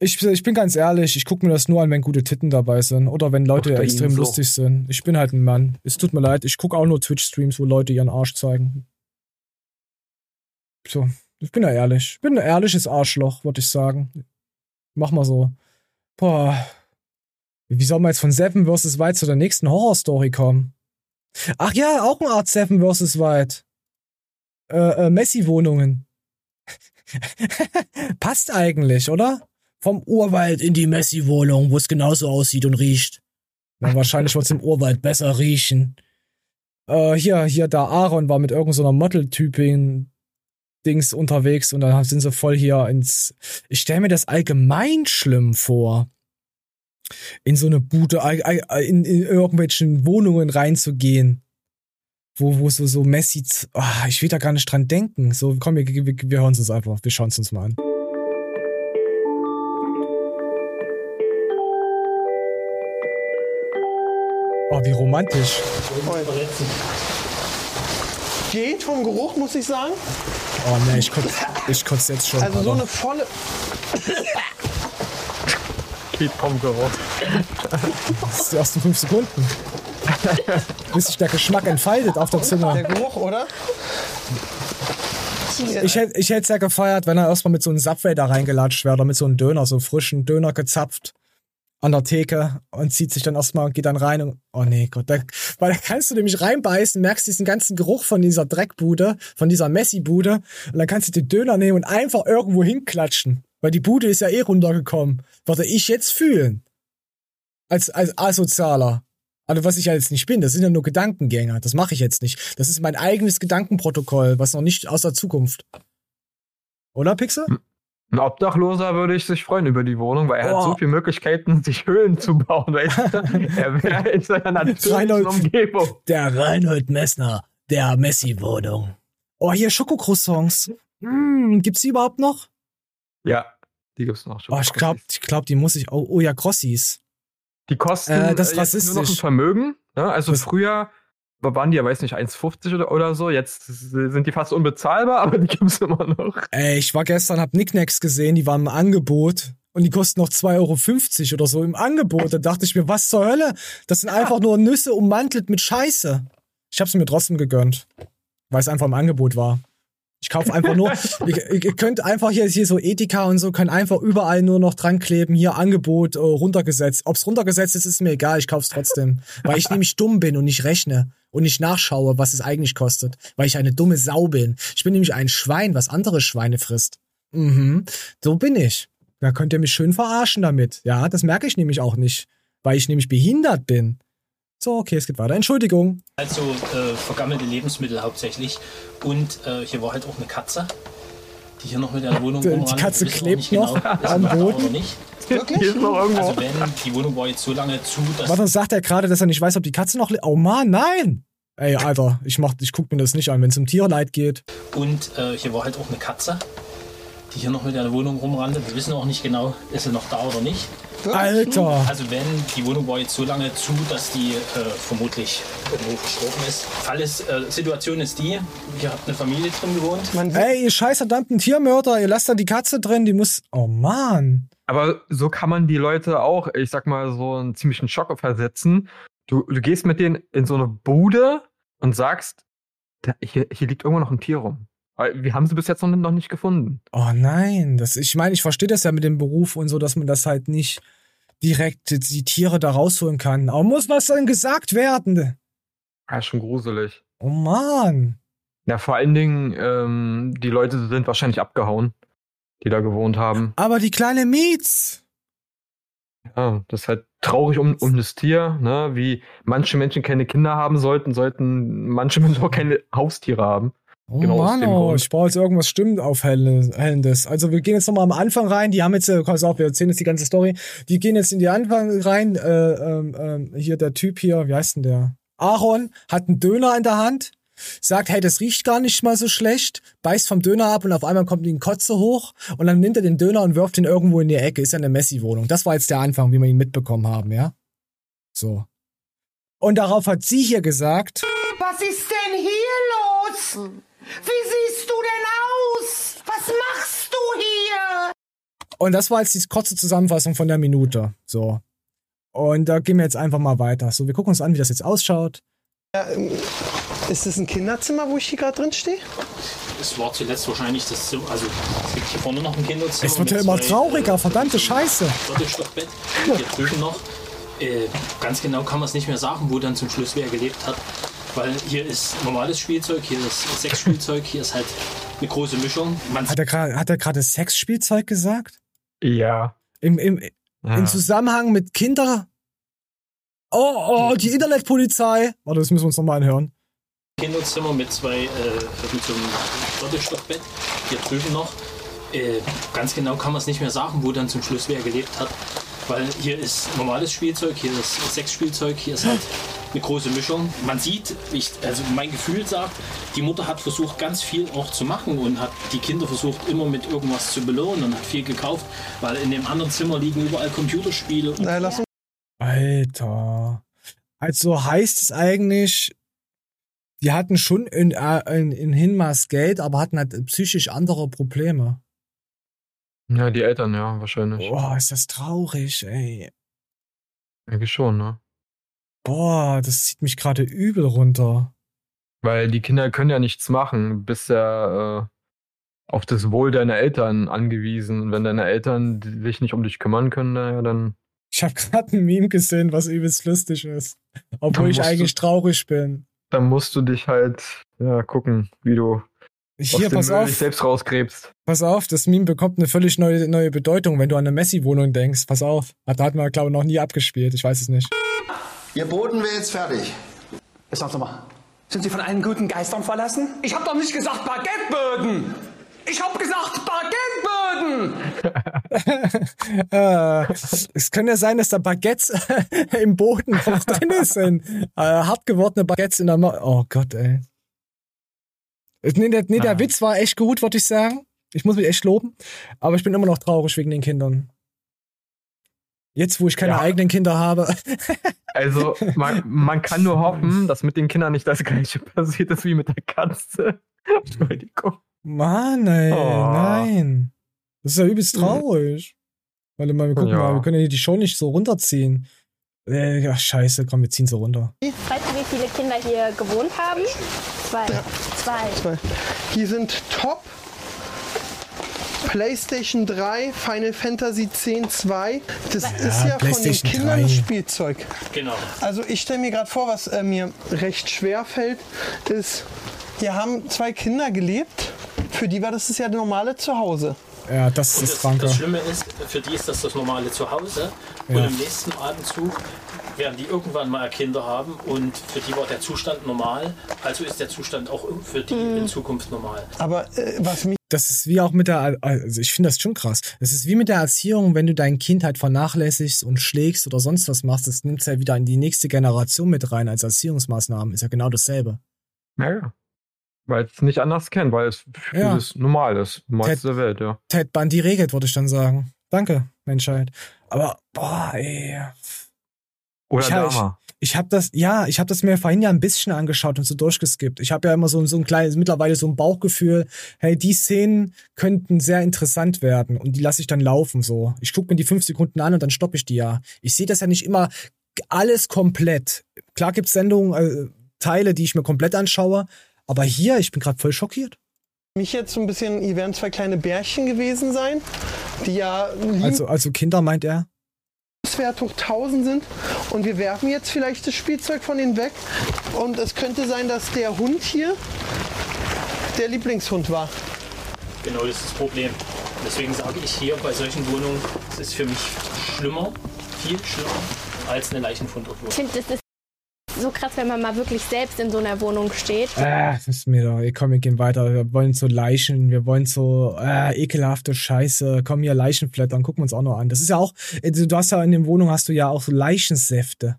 Ich, ich bin ganz ehrlich, ich gucke mir das nur an, wenn gute Titten dabei sind oder wenn Leute extrem Insel. lustig sind. Ich bin halt ein Mann. Es tut mir leid, ich gucke auch nur Twitch-Streams, wo Leute ihren Arsch zeigen. So, ich bin ja ehrlich. Ich bin ein ehrliches Arschloch, würde ich sagen. Mach mal so. Boah. Wie soll man jetzt von Seven vs. White zu der nächsten Horrorstory kommen? Ach ja, auch eine Art Seven vs. White. Äh, äh, Messi-Wohnungen. *laughs* Passt eigentlich, oder? Vom Urwald in die Messi-Wohnung, wo es genauso aussieht und riecht. Na, wahrscheinlich wird es im Urwald besser riechen. Äh, hier, hier, da Aaron war mit irgendeiner so Model-Typin Dings unterwegs und dann sind sie voll hier ins. Ich stelle mir das allgemein schlimm vor. In so eine Bude, in, in irgendwelchen Wohnungen reinzugehen. Wo, wo so, so Messi. Ah, ich will da gar nicht dran denken. So, komm, wir, wir, wir hören es uns einfach. Wir schauen es uns mal an. Oh, wie romantisch. Geht vom Geruch, muss ich sagen. Oh ne, ich kotze ich jetzt schon. Also so Alter. eine volle. Geht vom Geruch. Das ist die ersten fünf Sekunden. Bis sich der Geschmack entfaltet auf der Der Zunge. Geruch, oder? Ich hätte ich es ja gefeiert, wenn er erstmal mit so einem Subway da reingelatscht wäre oder mit so einem Döner, so einem frischen Döner gezapft an der Theke und zieht sich dann erstmal und geht dann rein und oh nee, Gott, da, weil da kannst du nämlich reinbeißen, merkst diesen ganzen Geruch von dieser Dreckbude, von dieser Messi-Bude und dann kannst du den Döner nehmen und einfach irgendwo hinklatschen, weil die Bude ist ja eh runtergekommen. Würde ich jetzt fühlen. Als, als Asozialer. Also was ich ja jetzt nicht bin, das sind ja nur Gedankengänger. Das mache ich jetzt nicht. Das ist mein eigenes Gedankenprotokoll, was noch nicht aus der Zukunft. Oder, Pixel? Ein Obdachloser würde ich sich freuen über die Wohnung, weil er Oh. hat so viele Möglichkeiten, sich Höhlen zu bauen. Weißt du? *laughs* er wäre in seiner natürlichen Reinhold- Umgebung. Der Reinhold Messner, der Messi-Wohnung. Oh, hier Schokocroissants. Hm, gibt's die überhaupt noch? Ja, die gibt's noch schon. Oh, ich glaube, ich glaub, die muss ich. Oh, oh ja, Crossis. Die kosten Äh, das äh, jetzt nur noch ein. Vermögen. Ne? Also früher waren die ja, weiß nicht, 1,50 oder, oder so. Jetzt sind die fast unbezahlbar, *laughs* aber die gibt's immer noch. Ey, ich war gestern, hab Nicknacks gesehen, die waren im Angebot. Und die kosten noch 2,50 Euro oder so im Angebot. Da dachte ich mir, was zur Hölle? Das sind einfach nur Nüsse ummantelt mit Scheiße. Ich hab's mir trotzdem gegönnt. Weil es einfach im Angebot war. Ich kaufe einfach nur, ihr, könnt einfach hier, hier so Ethika und so, könnt einfach überall nur noch dran kleben, hier Angebot äh, runtergesetzt. Ob's runtergesetzt ist, ist mir egal, ich kauf's trotzdem. weil ich nämlich dumm bin und nicht rechne und nicht nachschaue, was es eigentlich kostet. Weil ich eine dumme Sau bin. Ich bin nämlich ein Schwein, was andere Schweine frisst. Mhm, so bin ich. Da könnt ihr mich schön verarschen damit. Ja, das merke ich nämlich auch nicht, weil ich nämlich behindert bin. So, okay, es geht weiter. Entschuldigung. Also äh, vergammelte Lebensmittel hauptsächlich. Und äh, hier war halt auch eine Katze, die hier noch mit der Wohnung Die- die rumrannt. Katze klebt nicht genau, noch sie am Boden. Nicht. Wirklich? Die ist noch irgendwo. Also wenn, die Wohnung war jetzt so lange zu, dass... Warte, sagt er gerade, dass er nicht weiß, ob die Katze noch lebt? Oh Mann, nein! Ey, Alter, ich, mach, ich guck mir das nicht an, wenn es um Tierleid geht. Und äh, hier war halt auch eine Katze, die hier noch mit der Wohnung rumrannte. Wir wissen auch nicht genau, ist sie noch da oder nicht. Alter! Also wenn, die Wohnung war jetzt so lange zu, dass die äh, vermutlich irgendwo verstorben ist. Fall ist, äh, Situation ist die, hier hat eine Familie drin gewohnt. Ey, ihr scheiß verdammten Tiermörder, ihr lasst da die Katze drin, die muss. Oh Mann. Aber so kann man die Leute auch, ich sag mal, so einen ziemlichen Schock versetzen. Du, du gehst mit denen in so eine Bude und sagst, da, hier, hier liegt irgendwo noch ein Tier rum. Weil Wir haben sie bis jetzt noch, noch nicht gefunden. Oh nein, das, ich meine, ich verstehe das ja mit dem Beruf und so, dass man das halt nicht direkt die Tiere da rausholen kann. Aber muss was dann gesagt werden? Ja, schon gruselig. Oh Mann. Ja, vor allen Dingen, ähm, die Leute sind wahrscheinlich abgehauen, die da gewohnt haben. Aber die kleine Mietz. Ja, das ist halt traurig um, um das Tier, ne? Wie manche Menschen keine Kinder haben sollten, sollten manche Menschen auch keine Haustiere haben. Oh Genau aus Mann, dem oh, Grund. ich brauche jetzt irgendwas Stimmenaufhellendes. Also wir gehen jetzt nochmal am Anfang rein. Die haben jetzt, äh, pass auf, wir erzählen jetzt die ganze Story. Die gehen jetzt in die Anfang rein. Äh, ähm, ähm, hier der Typ hier, wie heißt denn der? Aaron hat einen Döner in der Hand, sagt, hey, das riecht gar nicht mal so schlecht, beißt vom Döner ab und auf einmal kommt ihm Kotze hoch und dann nimmt er den Döner und wirft ihn irgendwo in die Ecke. Ist ja eine Messi-Wohnung. Das war jetzt der Anfang, wie wir ihn mitbekommen haben, ja? So. Und darauf hat sie hier gesagt, Was ist denn hier los? Wie siehst du denn aus? Was machst du hier? Und das war jetzt die kurze Zusammenfassung von der Minute. So. Und da gehen wir jetzt einfach mal weiter. So, wir gucken uns an, wie das jetzt ausschaut. Ja, ähm, ist das ein Kinderzimmer, wo ich hier gerade drin stehe? Es war zuletzt wahrscheinlich das Zimmer, also es gibt hier vorne noch ein Kinderzimmer. Es wird ja immer zwei, trauriger, äh, verdammte Scheiße. Doppelstockbett. Hier drüben noch. Äh, ganz genau kann man es nicht mehr sagen, wo dann zum Schluss wer gelebt hat. Weil hier ist normales Spielzeug, hier ist Sexspielzeug, hier ist halt eine große Mischung. Man Hat er gerade er Sexspielzeug gesagt? Ja. Im, im, Ja. Im Zusammenhang mit Kinder. Oh, oh, die Internetpolizei. Warte, das müssen wir uns nochmal anhören. Kinderzimmer mit zwei, äh, mit so einem Doppelstockbett. Hier drüben noch. Äh, ganz genau kann man es nicht mehr sagen, wo dann zum Schluss wer gelebt hat. Weil hier ist normales Spielzeug, hier ist Sexspielzeug, hier ist halt eine große Mischung. Man sieht, ich, also mein Gefühl sagt, die Mutter hat versucht, ganz viel auch zu machen und hat die Kinder versucht, immer mit irgendwas zu belohnen und hat viel gekauft, weil in dem anderen Zimmer liegen überall Computerspiele. Und Alter. Also heißt es eigentlich, die hatten schon in, äh, in, in Hinmaß Geld, aber hatten halt psychisch andere Probleme. Ja, die Eltern, ja, wahrscheinlich. Boah, ist das traurig, ey. Eigentlich schon, ne? Boah, das zieht mich gerade übel runter. Weil die Kinder können ja nichts machen, du bist ja äh, auf das Wohl deiner Eltern angewiesen. Und wenn deine Eltern sich nicht um dich kümmern können, naja, dann. Ich habe gerade ein Meme gesehen, was übelst lustig ist. Obwohl ich musst du- eigentlich traurig bin. Dann musst du dich halt, ja, gucken, wie du Hier, pass Müll auf. dich selbst rausgräbst. Pass auf, das Meme bekommt eine völlig neue, neue Bedeutung, wenn du an eine Messi-Wohnung denkst. Pass auf. Da hat man, glaube ich, noch nie abgespielt. Ich weiß es nicht. Ihr Boden wäre jetzt fertig. Jetzt Sie mal, sind Sie von allen guten Geistern verlassen? Ich habe doch nicht gesagt Baguetteböden! Ich habe gesagt Baguetteböden! *laughs* äh, es kann ja sein, dass da Baguettes *laughs* im Boden noch drin sind. Äh, hart gewordene Baguettes in der Ma Oh Gott, ey. Nee, der, nee, der Ah. Witz war echt gut, würde ich sagen. Ich muss mich echt loben. Aber ich bin immer noch traurig wegen den Kindern. Jetzt, wo ich keine Ja. eigenen Kinder habe. *laughs* Also, man, man kann nur hoffen, dass mit den Kindern nicht das gleiche passiert ist wie mit der Katze. *laughs* Entschuldigung. Mann, ey, Oh. nein. Das ist ja übelst traurig. Warte mal, wir gucken Ja. mal, wir können ja die Show nicht so runterziehen. Äh, ja, scheiße, komm, wir ziehen sie runter. Weißt du, wie viele Kinder hier gewohnt haben? Zwei. Zwei. Zwei. Hier sind Top PlayStation 3, Final Fantasy X 2. Das ist ja von den Kindern 3. das Spielzeug. Genau. Also ich stelle mir gerade vor, was äh, mir recht schwer fällt, ist, hier haben zwei Kinder gelebt. Für die war das das ja normale Zuhause. Ja, das Und ist das, Franke. das Schlimme ist, für die ist das das normale Zuhause. Ja. Und im nächsten Atemzug werden die irgendwann mal Kinder haben und für die war der Zustand normal. Also ist der Zustand auch für die in Zukunft normal. Aber äh, was mich Das ist wie auch mit der, also ich finde das schon krass. Das ist wie mit der Erziehung, wenn du dein Kind halt vernachlässigst und schlägst oder sonst was machst, das nimmt ja wieder in die nächste Generation mit rein als Erziehungsmaßnahmen. Ist ja genau dasselbe. Ja, ja. Weil es nicht anders kennt, weil es für Ja. das normal ist. Normalste der Welt, ja. Ted Bundy regelt, würde ich dann sagen. Danke, Menschheit. Aber, boah, ey. Oder ich, Dama. Ich, ich habe das, ja, ich habe das mir vorhin ja ein bisschen angeschaut und so durchgeskippt. Ich habe ja immer so, so ein kleines, mittlerweile so ein Bauchgefühl, hey, die Szenen könnten sehr interessant werden und die lasse ich dann laufen so. Ich gucke mir die fünf Sekunden an und dann stoppe ich die ja. Ich sehe das ja nicht immer alles komplett. Klar gibt's Sendungen, äh, Teile, die ich mir komplett anschaue, aber hier, ich bin gerade voll schockiert. mich jetzt so ein bisschen, hier werden zwei kleine Bärchen gewesen sein, die ja Also, also Kinder meint er. Liebenswert hoch 1000 sind und wir werfen jetzt vielleicht das Spielzeug von ihnen weg und es könnte sein, dass der Hund hier der Lieblingshund war. Genau, das ist das Problem. Deswegen sage ich hier bei solchen Wohnungen, es ist für mich schlimmer, viel schlimmer, als eine Leichenfund so krass, wenn man mal wirklich selbst in so einer Wohnung steht. Ah, das ist mir doch. Komm, wir gehen weiter. Wir wollen so Leichen, wir wollen so ah, ekelhafte Scheiße. Komm hier, Leichenflattern, gucken wir uns auch noch an. Das ist ja auch, äh, du hast ja in den Wohnungen hast du ja auch so Leichensäfte.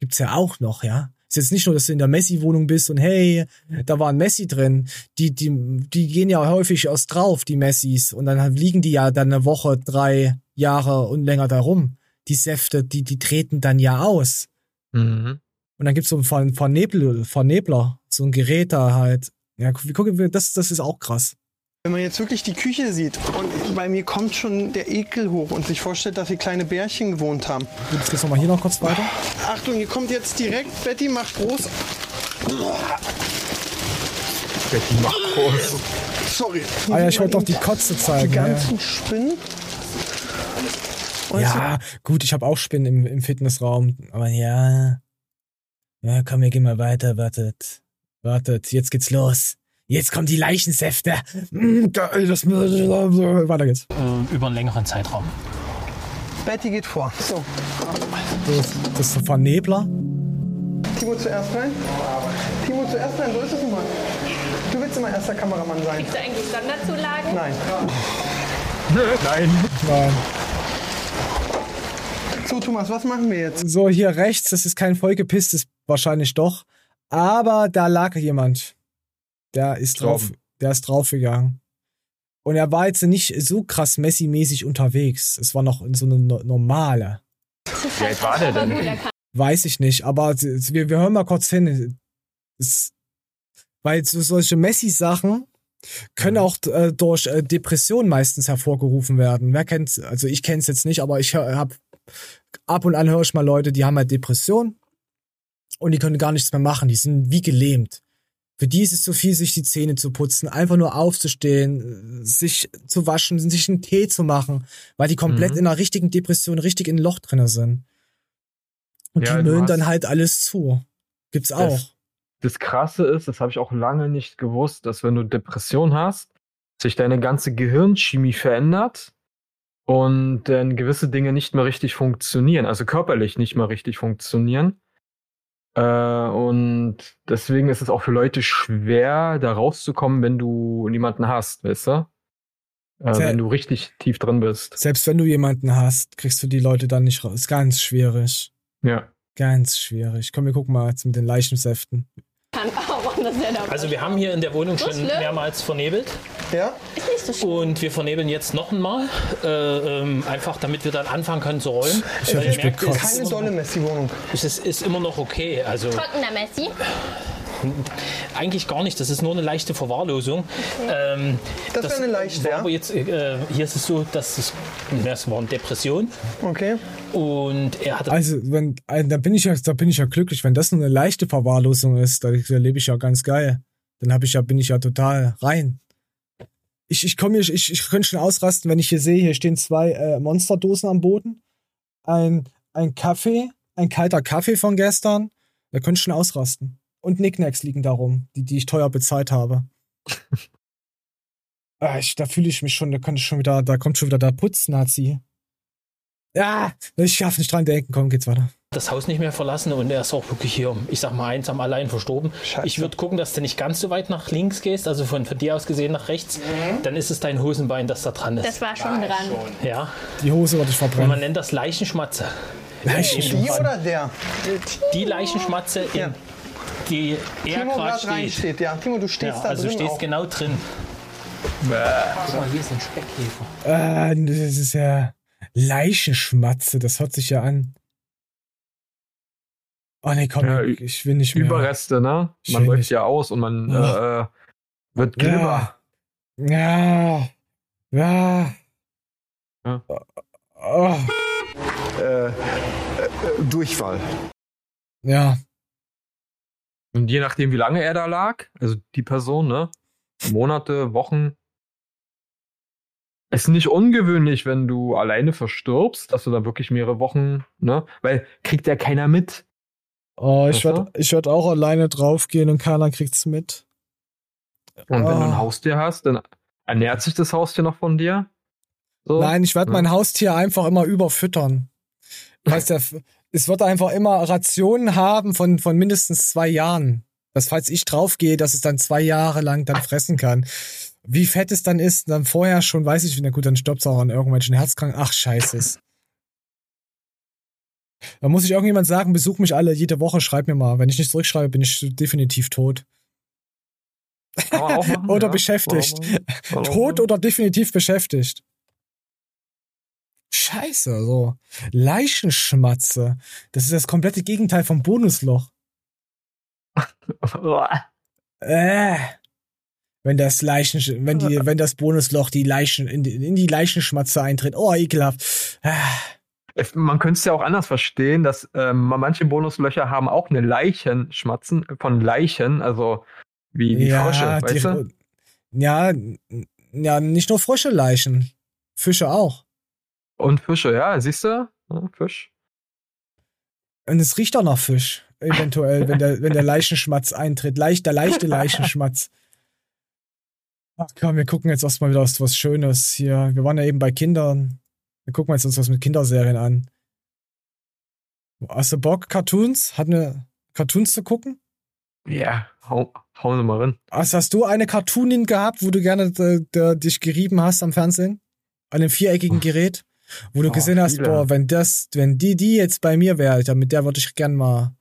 Gibt's ja auch noch, ja. Ist jetzt nicht nur, dass du in der Messi-Wohnung bist und hey, da war ein Messi drin. Die, die, die gehen ja häufig aus drauf, die Messis. Und dann liegen die ja dann eine Woche, drei Jahre und länger da rum. Die Säfte, die, die treten dann ja aus. Mhm. Und dann gibt's so einen Ver- Vernebel, Vernebler, so ein Gerät da halt. Ja, gu- guck, das, das ist auch krass. Wenn man jetzt wirklich die Küche sieht und bei mir kommt schon der Ekel hoch und sich vorstellt, dass hier kleine Bärchen gewohnt haben. Jetzt geht's nochmal hier noch kurz weiter. Achtung, hier kommt jetzt direkt, Betty macht groß. Betty macht groß. Sorry. Ah ja, ich wollte doch die Kotze zeigen. Die ja. ganzen Spinnen. Ja, gut, ich habe auch Spinnen im, im Fitnessraum. Aber ja. Ja, komm, wir gehen mal weiter. Wartet. Wartet, jetzt geht's los. Jetzt kommen die Leichensäfte. Mm, geil, das Weiter geht's. Äh, über einen längeren Zeitraum. Betty geht vor. So. Das, das ist ein Vernebler. Timo zuerst rein. Timo zuerst rein, so ist es nun mal. Du willst immer erster Kameramann sein. Gibt es eigentlich Sonderzulagen? Nein. Nein. Nein. So, Thomas, was machen wir jetzt? So, hier rechts, das ist kein vollgepisstes, wahrscheinlich doch. Aber da lag jemand. Der ist drauf, Drauf. der ist draufgegangen. Und er war jetzt nicht so krass Messi-mäßig unterwegs. Es war noch so eine no- normale. Wie alt war der denn? Weiß ich nicht, aber wir, wir hören mal kurz hin. Es, weil so, solche Messi-Sachen können auch äh, durch äh, Depression meistens hervorgerufen werden. Wer kennt's? Also ich kenn's jetzt nicht, aber ich habe ab und an höre ich mal Leute, die haben halt Depression und die können gar nichts mehr machen. Die sind wie gelähmt. Für die ist es zu viel, sich die Zähne zu putzen, einfach nur aufzustehen, sich zu waschen, sich einen Tee zu machen, weil die komplett Mhm. in einer richtigen Depression, richtig in ein Loch drinne sind. Und Ja, die hast- dann halt alles zu. Gibt's auch. Das, das Krasse ist, das habe ich auch lange nicht gewusst, dass wenn du Depression hast, sich deine ganze Gehirnchemie verändert und dann gewisse Dinge nicht mehr richtig funktionieren, also körperlich nicht mehr richtig funktionieren. Äh, und deswegen ist es auch für Leute schwer, da rauszukommen, wenn du niemanden hast, weißt du? Äh, wenn du richtig tief drin bist. Selbst wenn du jemanden hast, kriegst du die Leute dann nicht raus. Ist ganz schwierig. Ja. Ganz schwierig. Komm, wir gucken mal jetzt mit den Leichensäften. Also wir haben hier in der Wohnung schon schlimm? mehrmals vernebelt. Ja? Ist nicht so schlimm. Und wir vernebeln jetzt noch einmal, äh, ähm, einfach damit wir dann anfangen können zu rollen. Ich hab ihr merkt, gekotzt. es ist Keine immer dolle noch- Messi-Wohnung. Es ist, ist immer noch okay. Also Trockener Messi. eigentlich gar nicht. Das ist nur eine leichte Verwahrlosung. Ähm, Das wäre eine leichte, war ja? aber jetzt, äh, hier ist es so, dass es, das war eine Depression. Okay. Und er hatte Also, wenn, äh, da bin ich ja, da bin ich ja glücklich, wenn das nur eine leichte Verwahrlosung ist, da, da lebe ich ja ganz geil. Dann habe ich ja, bin ich ja total rein. Ich, ich komme hier, ich, ich könnte schon ausrasten, wenn ich hier sehe, hier stehen zwei äh, Monsterdosen am Boden. Ein, ein Kaffee, ein kalter Kaffee von gestern. Da könnte ich schon ausrasten. Und Nicknacks liegen darum, die, die ich teuer bezahlt habe. *laughs* ah, ich, da fühle ich mich schon, da könnte ich schon wieder, da kommt schon wieder der Putznazi. Ja, ich darf nicht dran denken. Komm, geht's weiter. Das Haus nicht mehr verlassen und er ist auch wirklich hier, ich sag mal, einsam allein verstorben. Ich würde gucken, dass du nicht ganz so weit nach links gehst, also von, von dir aus gesehen nach rechts. Dann ist es dein Hosenbein, das da dran ist. Das war schon dran. Ja. Die Hose würde ich Und man verbrennen. nennt das Leichenschmatze. Die oder der? Die Leichenschmatze, in die er Timo gerade steht. reinsteht, ja. Timo, du stehst Ja, da also du drin stehst auch. genau drin. Guck mal, hier ist ein Speckkäfer. Äh, das ist ja Leichenschmatze, das hört sich ja an. Oh nee, komm, Ja, ich will nicht mehr. Überreste, ne? Ich Man läuft ja aus und man äh, wird glimmer. Ja. Ja. Ja. Oh. Äh, äh, Durchfall. Ja. Und je nachdem, wie lange er da lag, also die Person, ne? Monate, Wochen. Es ist nicht ungewöhnlich, wenn du alleine verstirbst, dass du dann wirklich mehrere Wochen, ne? Weil kriegt ja keiner mit. Oh, ich werde ich werd auch alleine draufgehen und keiner kriegt's mit. Und wenn du ein Oh. Haustier hast, dann ernährt sich das Haustier noch von dir? So? Nein, ich werde Ja. mein Haustier einfach immer überfüttern. Weißt der, es wird einfach immer Rationen haben von, von mindestens zwei Jahren. Dass falls ich draufgehe, dass es dann zwei Jahre lang dann fressen kann. Wie fett es dann ist, dann vorher schon, weiß ich, na gut, dann stoppt es auch an irgendwelchen Herzkranken. Ach, scheiße. Da muss ich irgendjemand sagen, besuch mich alle jede Woche, schreib mir mal. Wenn ich nicht zurückschreibe, bin ich definitiv tot. machen, *laughs* oder ja. beschäftigt. Man tot oder definitiv beschäftigt. Scheiße, so. Leichenschmatze. Das ist das komplette Gegenteil vom Bonusloch. *laughs* Äh. Wenn das Leichen, wenn die, *laughs* wenn das Bonusloch die Leichen, in die, in die Leichenschmatze eintritt. Oh, ekelhaft. Ah. Es- Man könnte es ja auch anders verstehen, dass ähm, manche Bonuslöcher haben auch eine Leichenschmatzen von Leichen, also wie die Frösche, weißt die, du? ja, ja, nicht nur frische Leichen. Fische auch. Und Fische, ja, siehst du? Ja, Fisch. Und es riecht auch nach Fisch, eventuell, wenn der, wenn der Leichenschmatz eintritt. Leicht, der leichte Leichenschmatz. Ach komm, wir gucken jetzt erstmal wieder was, was Schönes hier. Wir waren ja eben bei Kindern. Wir gucken jetzt uns was mit Kinderserien an. Hast du Bock, Cartoons? Hat eine Cartoons zu gucken? Ja, hau, hauen Sie mal rein. Also hast du eine Cartoonin gehabt, wo du gerne äh, dich gerieben hast am Fernsehen? An dem viereckigen Gerät? Wo du Oh, gesehen hast, viele. boah, wenn das, wenn die, die jetzt bei mir wäre, dann mit der würde ich gern mal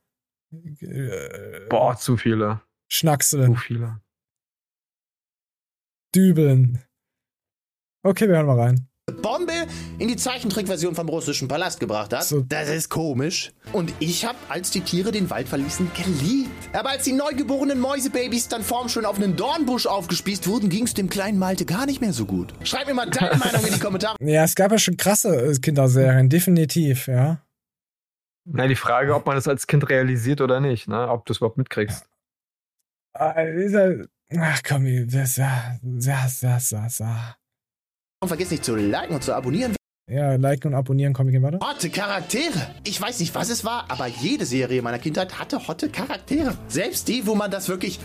äh, Boah, zu viele. schnackseln. Zu viele. Dübeln. Okay, wir hören mal rein. Bombe in die Zeichentrickversion vom russischen Palast gebracht hat. Das ist komisch. Und ich habe, als die Tiere den Wald verließen, geliebt. Aber als die neugeborenen Mäusebabys dann formschön auf einen Dornbusch aufgespießt wurden, ging es dem kleinen Malte gar nicht mehr so gut. Schreib mir mal deine *laughs* Meinung in die Kommentare. Ja, es gab ja schon krasse äh, Kinderserien, definitiv, ja. Na, die Frage, ob man das als Kind realisiert oder nicht, ne? Ob du es überhaupt mitkriegst. Ah, Ach komm, das, ja, das, das, das, das. Und vergiss nicht zu liken und zu abonnieren. Ja, liken und abonnieren, komm, ich gehen weiter. Hotte Charaktere. Ich weiß nicht, was es war, aber jede Serie meiner Kindheit hatte hotte Charaktere. Selbst die, wo man das wirklich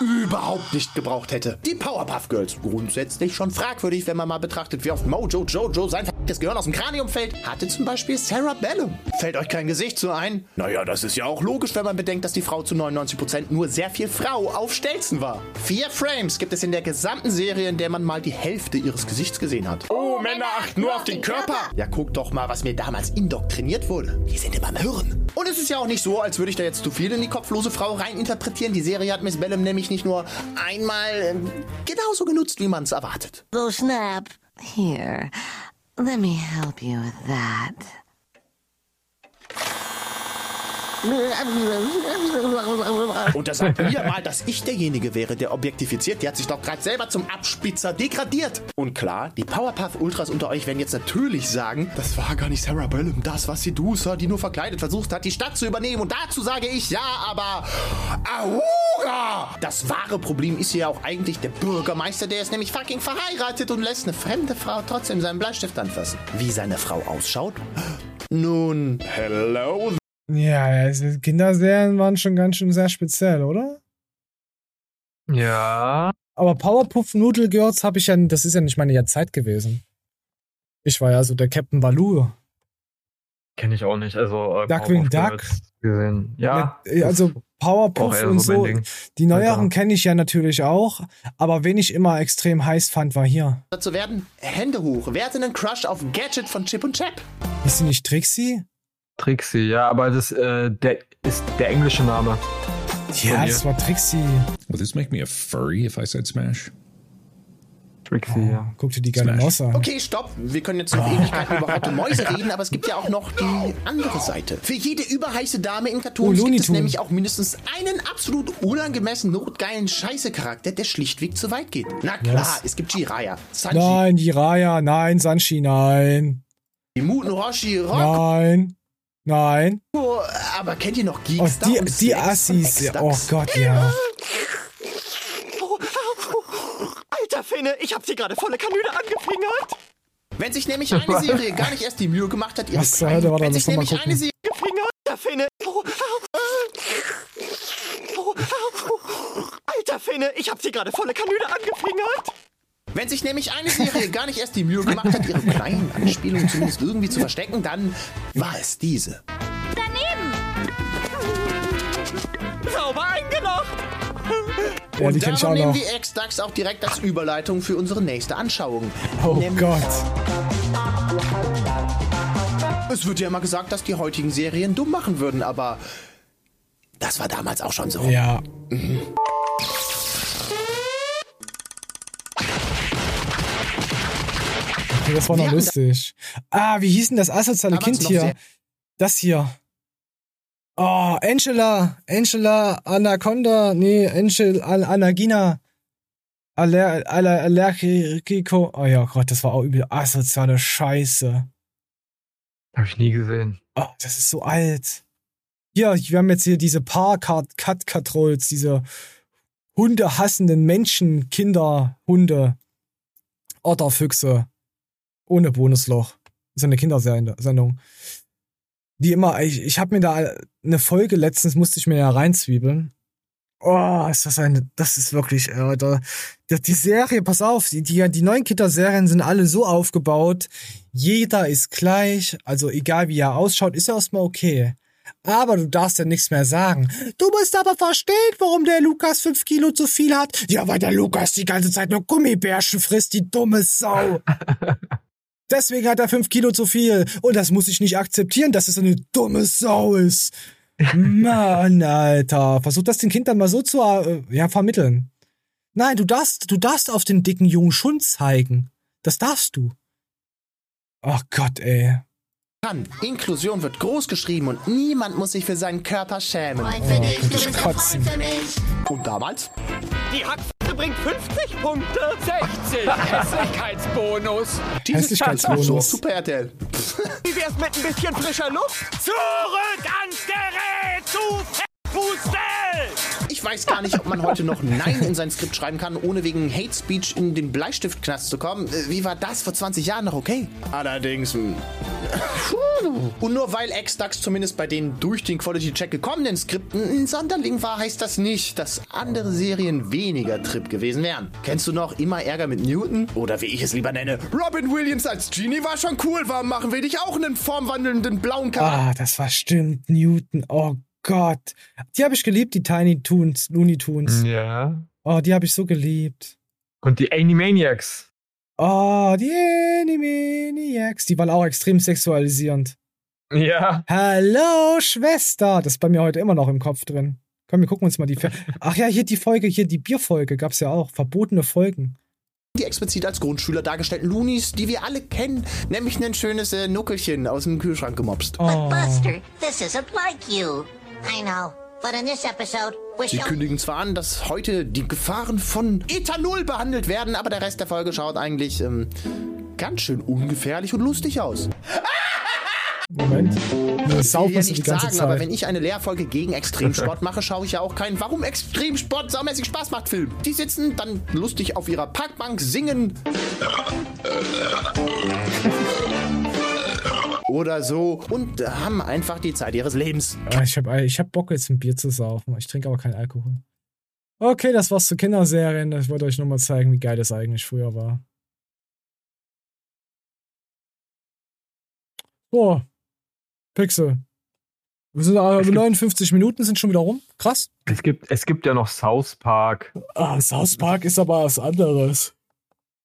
überhaupt nicht gebraucht hätte. Die Powerpuff Girls. Grundsätzlich schon fragwürdig, wenn man mal betrachtet, wie oft Mojo Jojo sein verdammtes Gehirn aus dem Kranium fällt. Hatte zum Beispiel Sarah Bellum. Fällt euch kein Gesicht so ein? Naja, das ist ja auch logisch, wenn man bedenkt, dass die Frau zu 99% nur sehr viel Frau auf Stelzen war. Vier Frames gibt es in der gesamten Serie, in der man mal die Hälfte ihres Gesichts gesehen hat. Oh, Männer achten nur auf den Körper. Ja, guck doch mal, was mir damals indoktriniert wurde. Die sind immer im Hirn. Und es ist ja auch nicht so, als würde ich da jetzt zu viel in die kopflose Frau reininterpretieren. Die Serie hat Miss Bellum nämlich nicht nur einmal äh, genauso genutzt, wie man es erwartet. So, Snap. Here, let me help you with that. Und da sagt mir mal, dass ich derjenige wäre, der objektifiziert. Die hat sich doch gerade selber zum Abspitzer degradiert. Und klar, die Powerpuff Ultras unter euch werden jetzt natürlich sagen, das war gar nicht Sarah Bellum, das war Sedusa, die nur verkleidet versucht hat, die Stadt zu übernehmen. Und dazu sage ich ja, aber Auga! Das wahre Problem ist ja auch eigentlich der Bürgermeister, der ist nämlich fucking verheiratet und lässt eine fremde Frau trotzdem seinen Bleistift anfassen. Wie seine Frau ausschaut? Nun, hello Ja, also Kinderserien waren schon ganz schön sehr speziell, oder? Ja. Aber Powerpuff Noodle Girls habe ich ja, das ist ja nicht meine Zeit gewesen. Ich war ja so der Captain Baloo. Kenne ich auch nicht. Also, äh, Duckwing Duck. Gesehen. Ja. Ja, also auch Powerpuff und so. Die neueren kenne ich ja natürlich auch, aber wen ich immer extrem heiß fand, war hier. zu werden? Hände hoch. Wer hatte einen Crush auf Gadget von Chip und Chap? Ist sie nicht Trixie? Trixie, ja, aber das äh, der ist der englische Name. Ja, das war Trixie. Will this make me a furry if I said smash? Trixie, ja. Guck dir die geile Maus an. Okay, stopp. Wir können jetzt noch Ewigkeiten über Hotte Mäuse reden, aber es gibt ja auch noch die andere Seite. Für jede überheiße Dame in Cartoons Oh, gibt es nämlich auch mindestens einen absolut unangemessen notgeilen Scheiße-Charakter, der schlichtweg zu weit geht. Na klar, Was? es gibt Jiraiya, Sanji, Nein, die Raya, nein, Sanchi, nein. die Muten Roshi, Rock. Nein. Nein. Aber kennt ihr noch Oh, Geekstar die, die Assis. Oh Gott, ja. Alter Finne, ich hab sie gerade volle Kanüle angefingert. Wenn sich nämlich eine Serie *laughs* gar nicht erst die Mühe gemacht hat, ihre Was zur Hölle war da? wenn sich nämlich eine. Serie gefingert, Alter Finne. Alter Finne, ich hab sie gerade volle Kanüle angefingert. Wenn sich nämlich eine Serie gar nicht erst die Mühe gemacht hat, ihre kleinen Anspielungen zumindest irgendwie zu verstecken, dann war es diese. Daneben! Sauber eingelocht! Ja, und darum nehmen wir X-Dax auch direkt als Überleitung für unsere nächste Anschauung. Oh Nämlich Gott. Es wird ja immer gesagt, dass die heutigen Serien dumm machen würden, aber das war damals auch schon so. Ja. Mhm. Okay, das war noch lustig. Ah, wie hieß denn das asoziale Aber Kind hier? Das hier. Oh, Angela. Angela Anaconda. Nee, Angel An Anagina. Aller, aller, Allergico. Oh ja, Gott, das war auch übel asoziale Scheiße. Hab ich nie gesehen. Oh, das ist so alt. Hier, wir haben jetzt hier diese Paar-Cut-Controls, diese hundehassenden Menschen, Kinder, Hunde, Otterfüchse. Ohne Bonusloch. Ist eine Kindersendung. Die immer, ich, ich habe mir da eine Folge letztens, musste ich mir ja reinzwiebeln. Oh, ist das eine, das ist wirklich, da, die, Serie, pass auf, die, die, die neuen Kinderserien sind alle so aufgebaut, jeder ist gleich, also egal wie er ausschaut, ist ja erstmal okay. Aber du darfst ja nichts mehr sagen. Du musst aber verstehen, warum der Lukas fünf Kilo zu viel hat. Ja, weil der Lukas die ganze Zeit nur Gummibärchen frisst, die dumme Sau. *laughs* Deswegen hat er fünf Kilo zu viel. Und das muss ich nicht akzeptieren, dass es eine dumme Sau ist. Mann, Alter. Versuch das den Kindern mal so zu äh, ja, vermitteln. Nein, du darfst, du darfst auf den dicken jungen Schund zeigen. Das darfst du. Ach Gott, ey. Kann. Inklusion wird groß geschrieben und niemand muss sich für seinen Körper schämen. Oh, ich kotzen. Und damals? Die Hackfresse bringt 50 Punkte. 60 *laughs* Hässlichkeitsbonus. Dieses Hässlichkeitsbonus. Super RTL. *laughs* Wie wär's mit ein bisschen frischer Luft? Zurück ans Gerät, zu Fußball! Ich weiß gar nicht, ob man heute noch Nein in sein Skript schreiben kann, ohne wegen Hate Speech in den Bleistiftknast zu kommen. Wie war das vor 20 Jahren noch okay? Allerdings. Und nur weil X-Dax zumindest bei den durch den Quality-Check gekommenen Skripten ein Sonderling war, heißt das nicht, dass andere Serien weniger Trip gewesen wären. Kennst du noch immer Ärger mit Newton? Oder wie ich es lieber nenne, Robin Williams als Genie war schon cool. Warum machen wir dich auch einen formwandelnden blauen Charakter? Ah, das war stimmt. Newton. Oh Gott. Die habe ich geliebt, die Tiny Toons, Looney Tunes. Ja. Oh, die habe ich so geliebt. Und die Animaniacs. Oh, die Animaniacs. Die waren auch extrem sexualisierend. Ja. Hallo, Schwester. Das ist bei mir heute immer noch im Kopf drin. Komm, wir gucken uns mal die. Fe *laughs* Ach ja, hier die Folge, hier die Bierfolge gab's ja auch. Verbotene Folgen. die explizit als Grundschüler dargestellten Loonies, die wir alle kennen, nämlich ein schönes äh, Nuckelchen aus dem Kühlschrank gemobst. Oh. Buster, this isn't like you. I know, Sie kündigen zwar an, dass heute die Gefahren von Ethanol behandelt werden, aber der Rest der Folge schaut eigentlich ähm, ganz schön ungefährlich und lustig aus. *laughs* Moment. Nur Ich will ja nicht sagen, aber Zeit. wenn ich eine Lehrfolge gegen Extremsport *laughs* mache, schaue ich ja auch keinen Warum Extremsport saumäßig Spaß macht Film. Die sitzen dann lustig auf ihrer Parkbank, singen *laughs* oder so und haben einfach die Zeit ihres Lebens. Ah, ich habe ich hab Bock, jetzt ein Bier zu saufen. Ich trinke aber keinen Alkohol. Okay, das war's zu Kinderserien. Ich wollte euch nur mal zeigen, wie geil das eigentlich früher war. So. Pixel. Wir sind aber 59 Minuten sind schon wieder rum. Krass. Es gibt, es gibt ja noch South Park. Ah, South Park ist aber was anderes.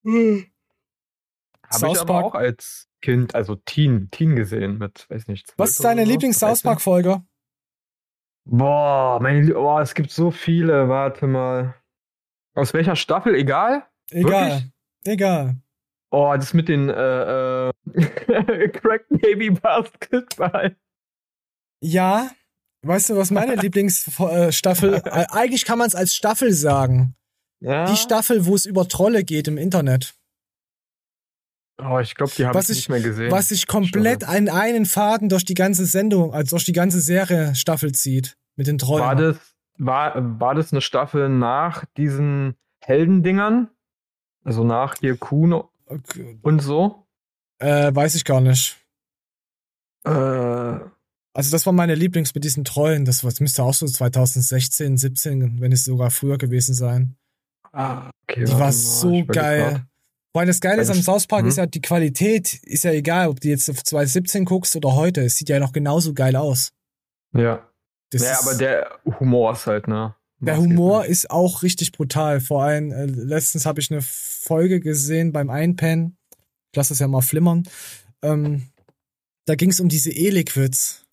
Habe South ich aber Park. auch als Kind, also Teen, Teen gesehen mit, weiß nicht. 12 Was ist deine Lieblings-South 13. Park-Folge? Boah, meine, boah, es gibt so viele. Warte mal. Aus welcher Staffel? Egal? Egal. Wirklich? Egal. Oh, das mit den äh, äh, *laughs* Crack Baby Basketball. Ja. Weißt du, was meine *laughs* Lieblingsstaffel? äh, eigentlich kann man es als Staffel sagen. Ja. Die Staffel, wo es über Trolle geht im Internet. Oh, ich glaube, die habe ich Was nicht ich, mehr gesehen. was sich komplett an einen Faden durch die ganze Sendung, also durch die ganze Serie Staffel zieht. Mit den Trollen. War das, war, war das eine Staffel nach diesen Heldendingern? Also nach hier Kuhn und so? Äh, weiß ich gar nicht. Äh, Also das war meine Lieblings mit diesen Trollen. Das, war- das müsste auch so 2016, 17, wenn es sogar früher gewesen sein. ah, okay, Die war so geil. Allem das Geile ist am South Park hm. ist ja die Qualität, ist ja egal, ob du jetzt auf 2017 guckst oder heute. Es sieht ja noch genauso geil aus. Ja. Das ja, aber der Humor ist halt, ne? der Humor ist auch richtig brutal. Vor allem, äh, letztens habe ich eine Folge gesehen beim Einpennen. Ich lasse das ja mal flimmern. Ähm, da ging es um diese E-Liquids.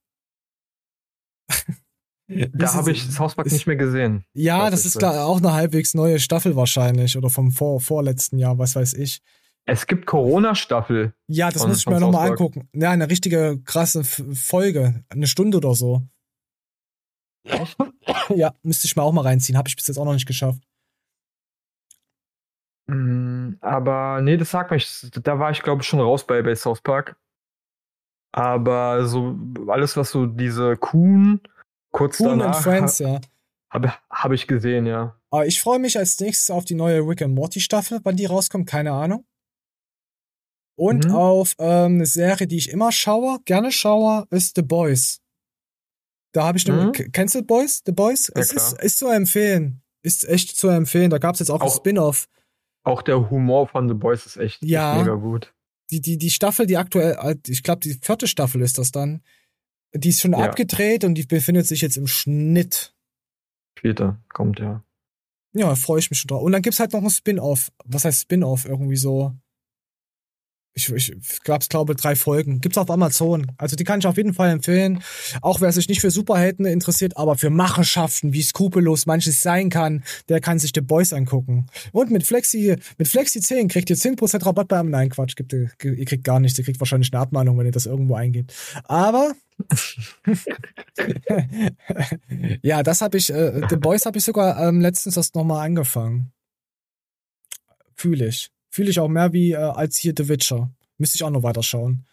*laughs* Da habe ich South Park nicht mehr gesehen. Ja, das ist klar, auch eine halbwegs neue Staffel wahrscheinlich. Oder vom vor, vorletzten Jahr, was weiß ich. Es gibt Corona-Staffel. Ja, das von- muss ich mir nochmal angucken. Ja, eine richtige krasse Folge. Eine Stunde oder so. Ja, müsste ich mir auch mal reinziehen. Habe ich bis jetzt auch noch nicht geschafft. Mm, Aber nee, das sagt mich. Da war ich, glaube ich, schon raus bei, bei South Park. Aber so alles, was so diese Kuhn kurz and danach Friends, ja. habe hab ich gesehen, ja. Aber ich freue mich als nächstes auf die neue Rick and Morty Staffel, wann die rauskommt, keine Ahnung. Und Mhm. auf ähm, eine Serie, die ich immer schaue, gerne schaue, ist The Boys. Da habe ich eine. Mhm. Kennst du The Boys? The Boys? Ja, es ist, ist zu empfehlen. Ist echt zu empfehlen. Da gab es jetzt auch, ein Auch- Spin-off. Auch der Humor von The Boys ist echt, Ja. echt mega gut. Die, die, die Staffel, die aktuell, äh, ich glaube, die vierte Staffel ist das dann. Die ist schon Ja. abgedreht und die befindet sich jetzt im Schnitt. Später kommt ja. Ja, freue ich mich schon drauf. Und dann gibt's halt noch ein Spin-off. Was heißt Spin-off? Irgendwie so. Ich, ich gab's, glaube drei Folgen. Gibt's auf Amazon. Also die kann ich auf jeden Fall empfehlen. Auch wer sich nicht für Superhelden interessiert, aber für Machenschaften, wie skrupellos manches sein kann, der kann sich The Boys angucken. Und mit Flexi, mit Flexi 10 kriegt ihr 10% Rabatt bei einem. Nein, Quatsch, gibt, ihr, ihr kriegt gar nichts. Ihr kriegt wahrscheinlich eine Abmahnung, wenn ihr das irgendwo eingebt. Aber *laughs* *laughs* ja, das habe ich, äh, The Boys habe ich sogar ähm, letztens erst nochmal angefangen. Fühle ich. Fühle ich auch mehr wie äh, als hier The Witcher. Müsste ich auch noch weiterschauen.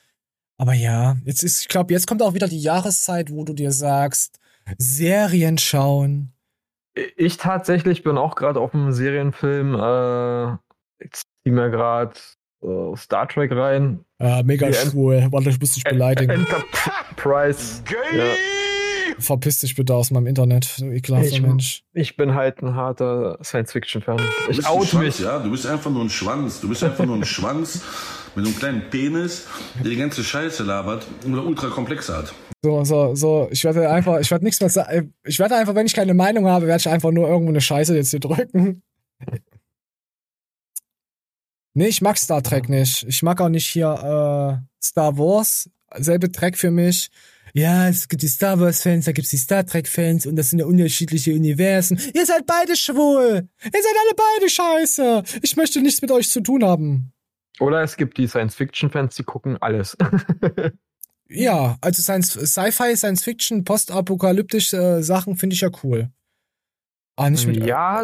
Aber ja, jetzt ist, ich glaube, jetzt kommt auch wieder die Jahreszeit, wo du dir sagst, Serien schauen. Ich tatsächlich bin auch gerade auf einem Serienfilm. Äh, ich zieh mir gerade äh, Star Trek rein. Äh, mega Die schwul. Warte, ich muss dich beleidigen. Enterprise. Ja. Verpiss dich bitte aus meinem Internet, du ekelhafter Ich- Mensch. Ich bin halt ein harter Science-Fiction-Fan. Du Ich out Schwanz, mich. Ja, du bist einfach nur ein Schwanz. Du bist einfach nur ein Schwanz *laughs* mit einem kleinen Penis, der die ganze Scheiße labert und eine Ultrakomplexe hat. So, so, so, ich werde einfach, ich werde nichts mehr sagen. Ich werde einfach, wenn ich keine Meinung habe, werde ich einfach nur irgendwo eine Scheiße jetzt hier drücken. Nee, ich mag Star Trek nicht. Ich mag auch nicht hier äh, Star Wars. Selbe Track für mich. Ja, es gibt die Star Wars-Fans, da gibt's die Star Trek-Fans und das sind ja unterschiedliche Universen. Ihr seid beide schwul. Ihr seid alle beide scheiße. Ich möchte nichts mit euch zu tun haben. Oder es gibt die Science-Fiction-Fans, die gucken alles. Ja, also Science, Sci-Fi, Science-Fiction, postapokalyptische äh, Sachen finde ich ja cool. Ah, nicht mit, ja,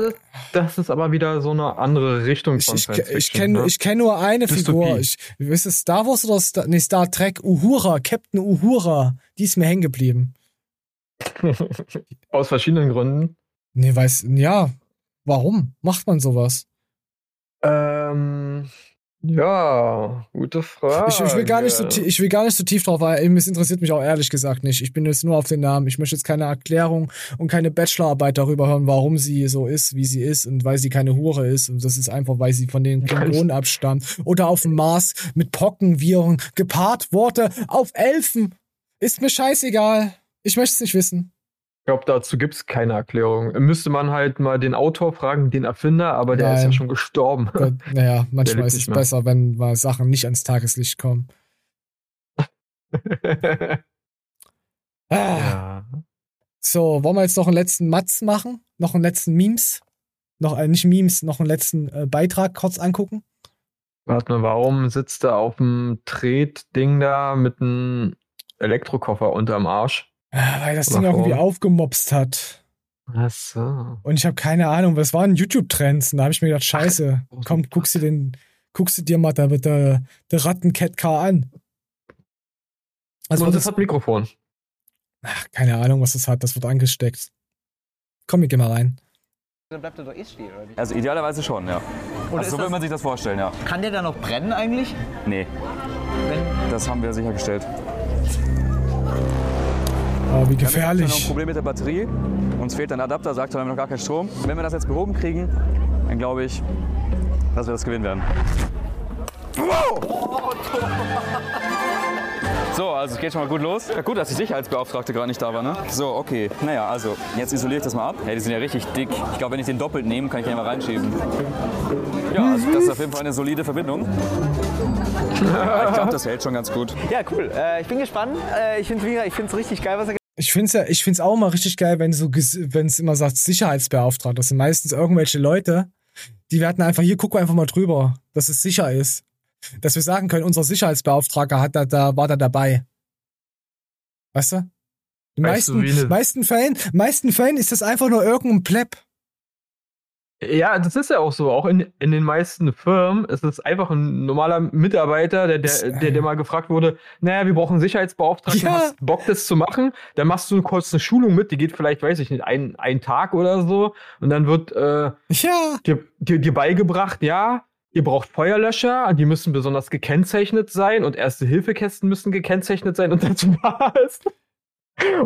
das, ist aber wieder so eine andere Richtung von ich, ich, Science-Fiction. ich kenne ne? ich kenn nur eine Dystopie. Figur. Ich, ist es Star Wars oder Star, nee, Star Trek? Uhura, Captain Uhura. Die ist mir hängen geblieben. *laughs* Aus verschiedenen Gründen. Nee, weiß, ja. Warum macht man sowas? Ähm, ja, gute Frage. Ich, ich, will gar nicht so, tie- ich will gar nicht so tief drauf, weil es interessiert mich auch ehrlich gesagt nicht. Ich bin jetzt nur auf den Namen. Ich möchte jetzt keine Erklärung und keine Bachelorarbeit darüber hören, warum sie so ist, wie sie ist und weil sie keine Hure ist. Und das ist einfach, weil sie von den Klingonen abstammt. Oder auf dem Mars mit Pockenviren gepaart wurde auf Elfen. Ist mir scheißegal. Ich möchte es nicht wissen. Ich glaube, dazu gibt es keine Erklärung. Müsste man halt mal den Autor fragen, den Erfinder, aber der ist ja Nein. schon gestorben. Gott, *laughs* naja, manchmal ist es mehr. besser, wenn mal Sachen nicht ans Tageslicht kommen. *laughs* Ah. ja. So, wollen wir jetzt noch einen letzten Matz machen? Noch einen letzten Memes? Noch, äh, nicht Memes, noch einen letzten äh, Beitrag kurz angucken? Warte mal, warum sitzt er auf dem Tretding da mit einem Elektrokoffer unterm Arsch? Ah, weil das Ding irgendwie vor? aufgemopst hat. Ach so. Und ich habe keine Ahnung, was waren YouTube-Trends? Und da habe ich mir gedacht, scheiße, komm, guckst du den, guckst du dir mal da mit der, der Ratten-Cat-Car an. Also Und wird das das, hat Mikrofon. ach, keine Ahnung, was das hat, das wird angesteckt. Komm, ich geh mal rein. Dann bleibt er doch eh stehen, oder? Also idealerweise schon, ja. Oder also so will man sich das vorstellen, ja. Kann der da noch brennen eigentlich? Nee. Das haben wir sichergestellt. Oh, wie Wir haben ein gefährlich. Problem mit der Batterie. Uns fehlt ein Adapter, sagt, wir haben noch gar keinen Strom. Wenn wir das jetzt behoben kriegen, dann glaube ich, dass wir das gewinnen werden. So, also es geht schon mal gut los. Ja, gut, dass die Sicherheitsbeauftragte gerade nicht da war, ne? So, okay. Naja, also jetzt isoliere ich das mal ab. Hey, die sind ja richtig dick. Ich glaube, wenn ich den doppelt nehme, kann ich den mal reinschieben. Ja, also das ist auf jeden Fall eine solide Verbindung. Ja, ich glaube, das hält schon ganz gut. Ja, cool. Äh, ich bin gespannt. Äh, ich finde es richtig geil, was er Ich finde es ja, ich find's auch mal richtig geil, wenn so, wenn es immer sagt Sicherheitsbeauftragter. Das sind meistens irgendwelche Leute, die werden einfach hier, guck einfach mal drüber, dass es sicher ist. Dass wir sagen können, unser Sicherheitsbeauftragter hat da, da war da dabei. Weißt du? Die Weißt du, meisten, eine- meisten Fällen, meisten Fällen ist das einfach nur irgendein Pleb. Ja, das ist ja auch so. Auch in, in den meisten Firmen ist es einfach ein normaler Mitarbeiter, der, der, der, der mal gefragt wurde, naja, wir brauchen einen Sicherheitsbeauftragten, Ja. hast Bock, das zu machen? Dann machst du kurz eine Schulung mit, die geht vielleicht, weiß ich nicht, ein, ein Tag oder so. Und dann wird äh, ja. dir, dir, dir beigebracht, ja, ihr braucht Feuerlöscher, die müssen besonders gekennzeichnet sein und Erste-Hilfe-Kästen müssen gekennzeichnet sein und *laughs* das war's.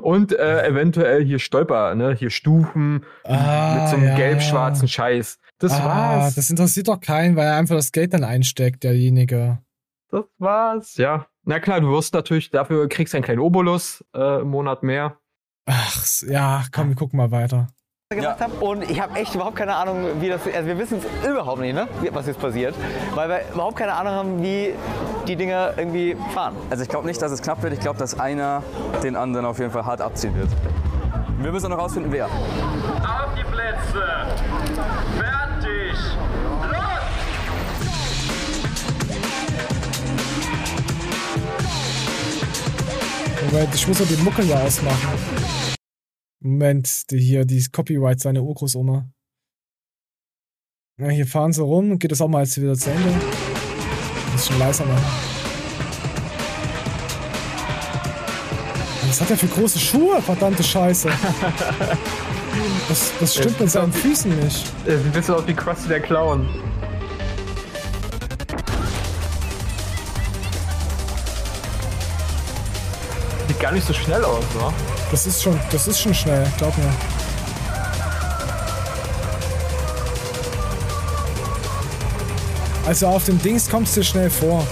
Und äh, eventuell hier Stolper, ne? Hier Stufen Ah, mit so einem ja, gelb-schwarzen Scheiß. Das ah, war's. Das interessiert doch keinen, weil er einfach das Geld dann einsteckt, derjenige. Das war's. Ja. Na klar, du wirst natürlich, dafür kriegst du einen kleinen Obolus äh, im Monat mehr. Ach, ja, komm, wir gucken mal weiter. Gemacht haben. Und ich habe echt überhaupt keine Ahnung, wie das. Also wir wissen es überhaupt nicht, ne? was jetzt passiert. Weil wir überhaupt keine Ahnung haben, wie die Dinger irgendwie fahren. Also ich glaube nicht, dass es knapp wird. Ich glaube, dass einer den anderen auf jeden Fall hart abziehen wird. Wir müssen noch rausfinden, wer. Auf die Plätze! Fertig! Los! Ich muss doch die Mucke ja ausmachen. Moment, die hier, die Copyright seine Urgroßoma. Ja, hier fahren sie rum. Geht das auch mal jetzt wieder zu Ende? Ein bisschen leiser machen. Was hat er für große Schuhe? Verdammte Scheiße. *laughs* Das, das stimmt mit seinen Füßen nicht. Er sieht ein bisschen aus wie Krusty der Clown. Sieht gar nicht so schnell aus, ne? Das ist schon, das ist schon schnell, glaub mir. Also auf dem Dings kommst du schnell vor.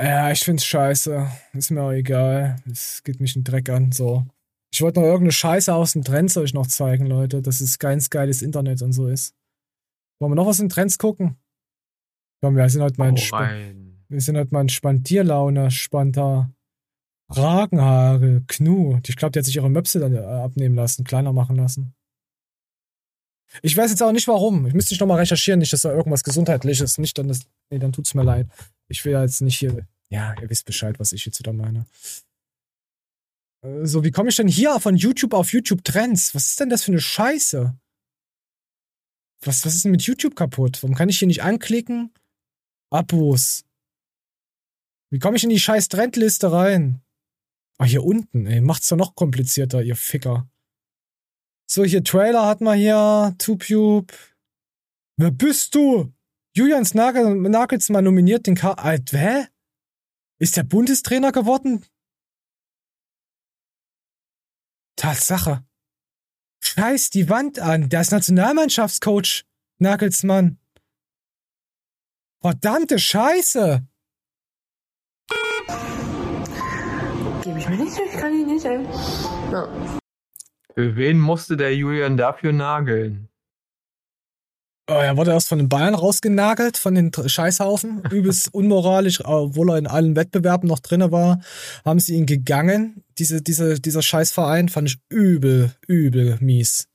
Ja, ich find's scheiße. Ist mir auch egal. Es geht mich ein Dreck an. So. Ich wollte noch irgendeine Scheiße aus dem Trends euch noch zeigen, Leute, dass es ganz geiles Internet und so ist. Wollen wir noch was in Trends gucken? Komm, wir sind heute mal Hau entspannt. Wir sind halt mal in Spandierlaune, Spanter. Ragenhaare, Knu. Ich glaube, die hat sich ihre Möpse dann äh, abnehmen lassen, kleiner machen lassen. Ich weiß jetzt auch nicht warum. Ich müsste nicht nochmal recherchieren, nicht, dass da irgendwas Gesundheitliches, nicht dann das. Nee, dann tut's mir leid. Ich will ja jetzt nicht hier. Ja, ihr wisst Bescheid, was ich jetzt wieder meine. Äh, So, wie komme ich denn hier von YouTube auf YouTube Trends? Was ist denn das für eine Scheiße? Was, was ist denn mit YouTube kaputt? Warum kann ich hier nicht anklicken? Abos. Wie komme ich in die scheiß Trendliste rein? Ah, hier unten, ey. Macht's doch noch komplizierter, ihr Ficker. So, hier Trailer hat man hier. TubeTube. Wer bist du? Julians Nagel Nagelsmann nominiert den K. Alt, hä? Ist der Bundestrainer geworden? Tatsache. Scheiß die Wand an. Der ist Nationalmannschaftscoach. Nagelsmann. Verdammte Scheiße. Ich mir nicht, ich kann ihn nicht ein. Für wen musste der Julian dafür nageln? Oh, er wurde erst von den Bayern rausgenagelt, von den Scheißhaufen. *laughs* Übelst unmoralisch, obwohl er in allen Wettbewerben noch drinne war, haben sie ihn gegangen. Diese, diese, dieser Scheißverein fand ich übel, übel mies.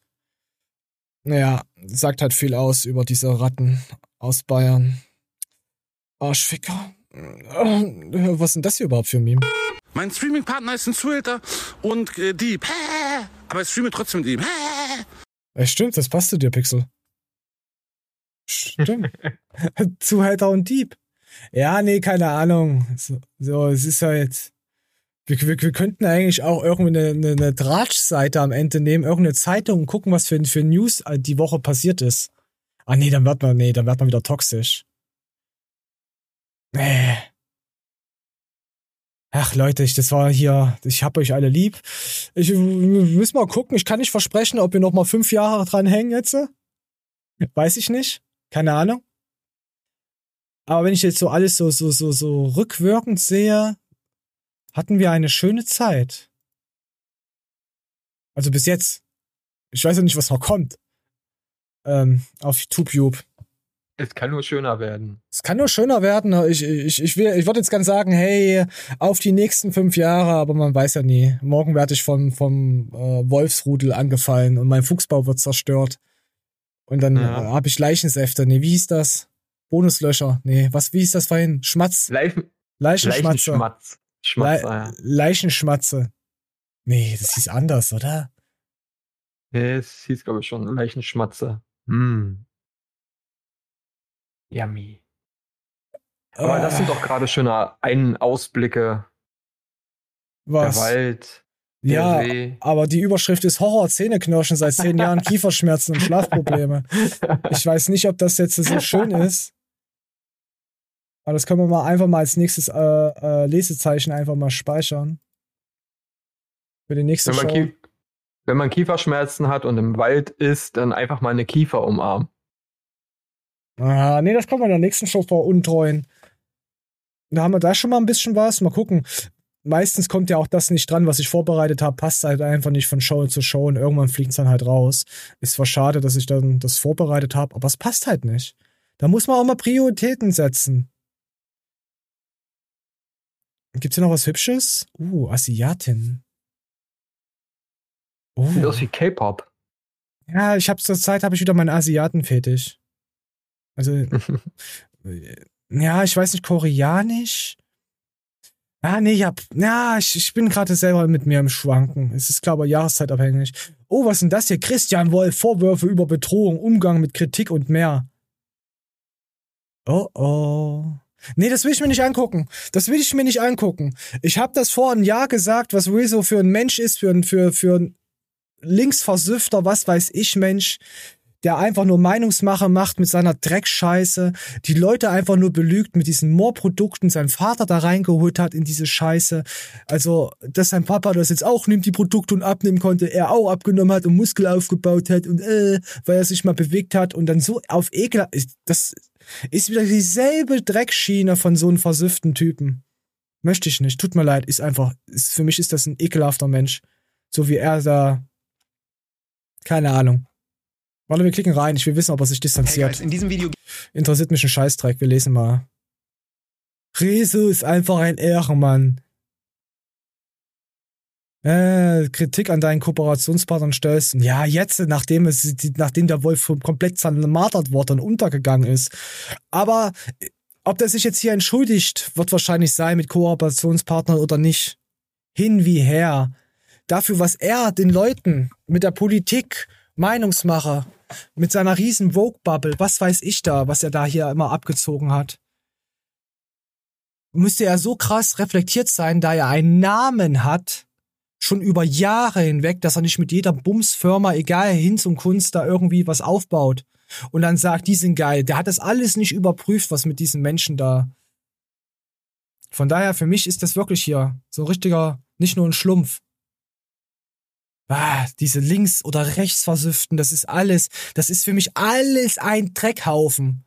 Naja, sagt halt viel aus über diese Ratten aus Bayern. Arschficker. Äh, Was ist denn das hier überhaupt für ein Meme? Mein Streaming-Partner ist ein Zuhälter und äh, Dieb. Hä? Aber ich streame trotzdem mit ihm. Ja, stimmt, das passt zu dir, Pixel. Stimmt. *laughs* Zuhälter und Dieb. Ja, nee, keine Ahnung. So, so es ist halt. Wir, wir, wir könnten eigentlich auch irgendwie eine, eine, eine Dratsch-Seite am Ende nehmen, irgendeine Zeitung und gucken, was für, für News äh, die Woche passiert ist. Ah, nee, dann wird man, nee, dann wird man wieder toxisch. Nee. Ach Leute, ich, das war hier, ich hab euch alle lieb. Ich müssen mal gucken, ich kann nicht versprechen, ob wir noch mal fünf Jahre dran hängen jetzt. Weiß ich nicht. Keine Ahnung. Aber wenn ich jetzt so alles so, so, so, so rückwirkend sehe, hatten wir eine schöne Zeit. Also bis jetzt. Ich weiß ja nicht, was noch kommt. Ähm, auf TubeTube. Es kann nur schöner werden. Es kann nur schöner werden. Ich, ich, ich, will, ich würde jetzt gerne sagen, hey, auf die nächsten fünf Jahre, aber man weiß ja nie. Morgen werde ich vom, vom äh, Wolfsrudel angefallen und mein Fuchsbau wird zerstört. Und dann Ja. äh, habe ich Leichensäfte. Nee, wie hieß das? Bonuslöcher. Nee, was, wie hieß das vorhin? Schmatz. Leichen, Leichenschmatze. Leichenschmatz. Schmatz, Le ja. Leichenschmatze. Nee, das hieß anders, oder? Nee, es hieß, glaube ich, schon Leichenschmatze. Hm. Yummy. Aber das sind doch gerade schöne Ein Ausblicke. Was? Der Wald. Der Ja, See. aber die Überschrift ist Horror, Zähneknirschen, seit zehn Jahren *laughs* Kieferschmerzen und Schlafprobleme. Ich weiß nicht, ob das jetzt so schön ist. Aber das können wir mal einfach mal als nächstes äh, äh, Lesezeichen einfach mal speichern. Für die nächste Wenn man, Show. Wenn man Kieferschmerzen hat und im Wald ist, dann einfach mal eine Kiefer umarmen. Ah, nee, das kommt in der nächsten Show vor Untreuen. Da haben wir da schon mal ein bisschen was. Mal gucken. Meistens kommt ja auch das nicht dran, was ich vorbereitet habe. Passt halt einfach nicht von Show zu Show und irgendwann fliegt es dann halt raus. Ist zwar schade, dass ich dann das vorbereitet habe, aber es passt halt nicht. Da muss man auch mal Prioritäten setzen. Gibt's hier noch was Hübsches? Uh, Asiatin. Sieht Oh. aus wie K-Pop. Ja, ich habe zur Zeit habe ich wieder meinen Asiaten-Fetisch. Also, *laughs* ja, ich weiß nicht, koreanisch. Ah, nee, ja, ja, ich, ich bin gerade selber mit mir im Schwanken. Es ist, glaube ich, jahreszeitabhängig. Oh, was ist denn das hier? Christian Wolf, Vorwürfe über Bedrohung, Umgang mit Kritik und mehr. Oh, oh. Nee, das will ich mir nicht angucken. Das will ich mir nicht angucken. Ich habe das vor einem Jahr gesagt, was Rezo für ein Mensch ist, für ein, für, für ein linksversüfter, was weiß ich, Mensch, der einfach nur Meinungsmache macht mit seiner Dreckscheiße, die Leute einfach nur belügt mit diesen Moorprodukten, sein Vater da reingeholt hat in diese Scheiße. Also, dass sein Papa das jetzt auch nimmt, die Produkte und abnehmen konnte, er auch abgenommen hat und Muskel aufgebaut hat und äh, weil er sich mal bewegt hat und dann so auf Ekel, das ist wieder dieselbe Dreckschiene von so einem versüften Typen. Möchte ich nicht. Tut mir leid. Ist einfach, ist, für mich ist das ein ekelhafter Mensch. So wie er da. Keine Ahnung. Warte, wir klicken rein. Ich will wissen, ob er sich distanziert. in diesem Video Interessiert mich ein Scheißdreck. Wir lesen mal. Rezo ist einfach ein Ehrenmann. Äh, Kritik an deinen Kooperationspartnern stellst. Ja, jetzt, nachdem es, nachdem der Wolf komplett zermartert wurde und untergegangen ist. Aber ob der sich jetzt hier entschuldigt, wird wahrscheinlich sein mit Kooperationspartnern oder nicht. Hin wie her. Dafür, was er den Leuten mit der Politik, Meinungsmacher, mit seiner riesen Vogue-Bubble, was weiß ich da, was er da hier immer abgezogen hat. Müsste er so krass reflektiert sein, da er einen Namen hat, schon über Jahre hinweg, dass er nicht mit jeder Bumsfirma, egal hin zum Kunst, da irgendwie was aufbaut. Und dann sagt, die sind geil. Der hat das alles nicht überprüft, was mit diesen Menschen da. Von daher, für mich ist das wirklich hier so ein richtiger, nicht nur ein Schlumpf. Ah, diese links- oder rechtsversüften, das ist alles, das ist für mich alles ein Dreckhaufen.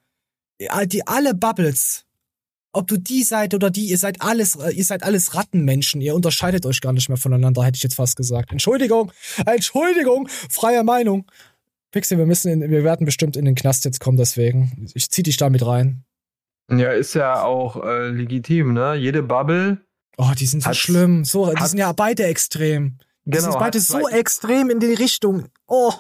Die alle Bubbles. Ob du die seid oder die, ihr seid alles, äh, ihr seid alles Rattenmenschen. Ihr unterscheidet euch gar nicht mehr voneinander, hätte ich jetzt fast gesagt. Entschuldigung, Entschuldigung, freie Meinung. Pixel, wir müssen, in, wir werden bestimmt in den Knast jetzt kommen, deswegen. Ich zieh dich da mit rein. Ja, ist ja auch äh, legitim, ne? Jede Bubble. Oh, die sind so schlimm. So, die sind ja beide extrem. Genau, sind beide hat's so zwei- extrem in die Richtung. Oh.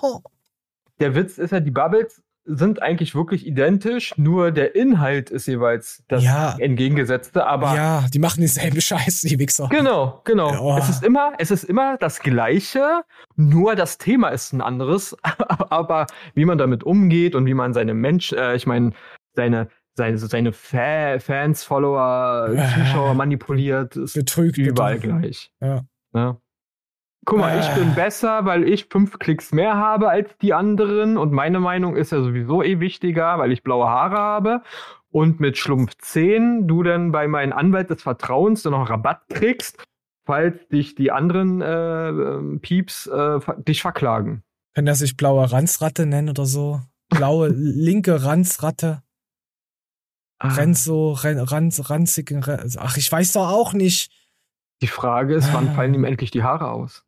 Der Witz ist ja, die Bubbles sind eigentlich wirklich identisch, nur der Inhalt ist jeweils das Ja. entgegengesetzte, aber ja, die machen denselben *laughs* Scheiß, die Wichser. Genau, genau. Oh. Es ist immer, es ist immer das Gleiche, nur das Thema ist ein anderes. *laughs* Aber wie man damit umgeht und wie man seine Mensch, äh, ich meine, seine, seine, seine Fa Fans, Follower, Ja. Zuschauer manipuliert, ist Betrügt. überall betrügt. gleich. Ja. Ne? Guck mal, ich Ah. bin besser, weil ich fünf Klicks mehr habe als die anderen und meine Meinung ist ja sowieso eh wichtiger, weil ich blaue Haare habe. Und mit Schlumpf 10 du dann bei meinem Anwalt des Vertrauens dann noch Rabatt kriegst, falls dich die anderen äh, ähm, Pieps äh, dich verklagen. Kann er sich blaue Ranzratte nennen oder so? Blaue *laughs* linke Ranzratte. Ah. Renzo, Ren, Ranz, ranzigen, ach, ich weiß doch auch nicht. Die Frage ist, wann Ah. fallen ihm endlich die Haare aus?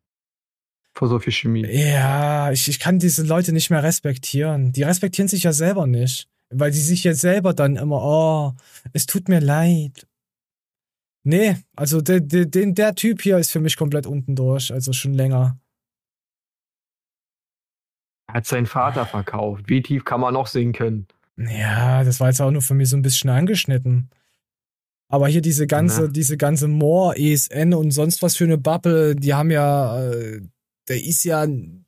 Vor so viel Chemie. Ja, ich, ich kann diese Leute nicht mehr respektieren. Die respektieren sich ja selber nicht. Weil sie sich ja selber dann immer, oh, es tut mir leid. Nee, also der, der, der Typ hier ist für mich komplett unten durch, also schon länger. Er hat seinen Vater verkauft. Wie tief kann man noch sinken? Ja, das war jetzt auch nur für mich so ein bisschen angeschnitten. Aber hier diese ganze, Ne. diese ganze More, ESN und sonst was für eine Bubble, die haben ja, äh, der ist ja, haben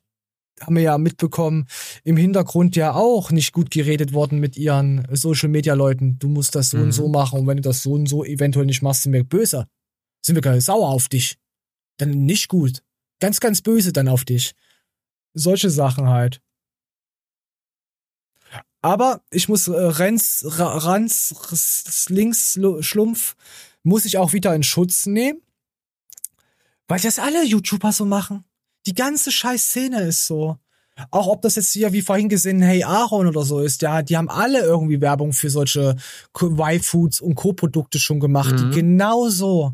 wir ja mitbekommen, im Hintergrund ja auch nicht gut geredet worden mit ihren Social Media Leuten. Du musst das so und Mhm. so machen und wenn du das so und so eventuell nicht machst, sind wir böse. Sind wir gar sauer auf dich. Dann nicht gut. Ganz, ganz böse dann auf dich. Solche Sachen halt. Aber ich muss äh, Renz, Ra- Ranz, Links, Lu- Schlumpf, muss ich auch wieder in Schutz nehmen. Weil das alle YouTuber so machen. Die ganze scheiß Szene ist so. Auch ob das jetzt hier wie vorhin gesehen Hey Aaron oder so ist, ja, die haben alle irgendwie Werbung für solche Y-Foods und Co-Produkte schon gemacht, Mhm. genau so.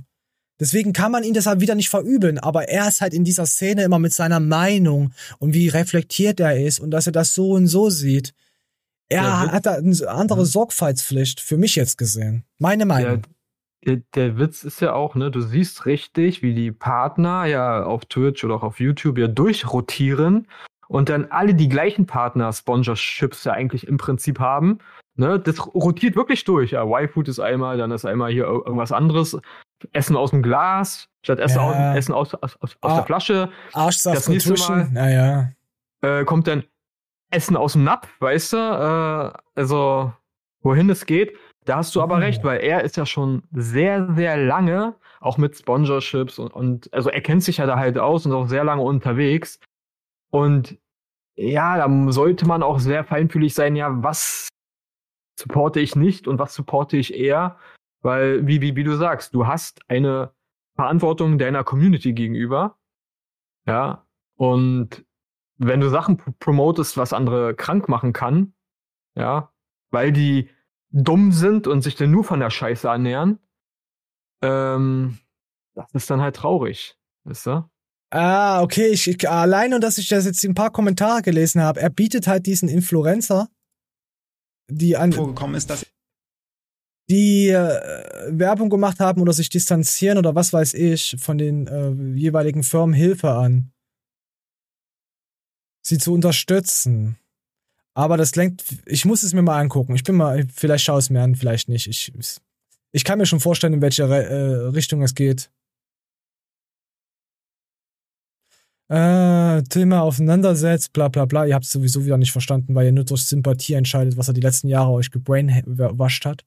Deswegen kann man ihn deshalb wieder nicht verübeln, aber er ist halt in dieser Szene immer mit seiner Meinung und wie reflektiert er ist und dass er das so und so sieht. Er hat da eine andere Sorgfaltspflicht, für mich jetzt gesehen. Meine Meinung. der, der Witz ist ja auch, ne, du siehst richtig, wie die Partner ja auf Twitch oder auch auf YouTube ja durchrotieren und dann alle die gleichen Partner-Sponsorships ja eigentlich im Prinzip haben. Ne, das rotiert wirklich durch. Ja, Y-Food ist einmal, dann ist einmal hier ir- irgendwas anderes. Essen aus dem Glas, statt Essen, Ja. aus, Essen aus, aus, aus, Ah, der Flasche. Arschsaft das nächste Mal naja. äh, kommt dann Essen aus dem Napf, weißt du? Äh, also, wohin es geht. Da hast du aber Oh. recht, weil er ist ja schon sehr, sehr lange, auch mit Sponsorships und, und also er kennt sich ja da halt aus und ist auch sehr lange unterwegs. Und ja, da sollte man auch sehr feinfühlig sein, ja, was supporte ich nicht und was supporte ich eher? Weil, wie, wie, wie du sagst, du hast eine Verantwortung deiner Community gegenüber. Ja. Und wenn du Sachen promotest, was andere krank machen kann, ja, weil die dumm sind und sich dann nur von der Scheiße ernähren, ähm, das ist dann halt traurig, weißt du? Ah, okay, ich, ich allein und dass ich das jetzt in ein paar Kommentare gelesen habe, er bietet halt diesen Influencer, die an vorgekommen ist, dass die äh, Werbung gemacht haben oder sich distanzieren oder was weiß ich von den äh, jeweiligen Firmen Hilfe an. Sie zu unterstützen. Aber das lenkt, ich muss es mir mal angucken. Ich bin mal, vielleicht schaue es mir an, vielleicht nicht. Ich, ich kann mir schon vorstellen, in welche äh, Richtung es geht. Äh, Thema auseinandersetzt, bla bla bla. Ihr habt es sowieso wieder nicht verstanden, weil ihr nur durch Sympathie entscheidet, was er die letzten Jahre euch gebrainwashed hat.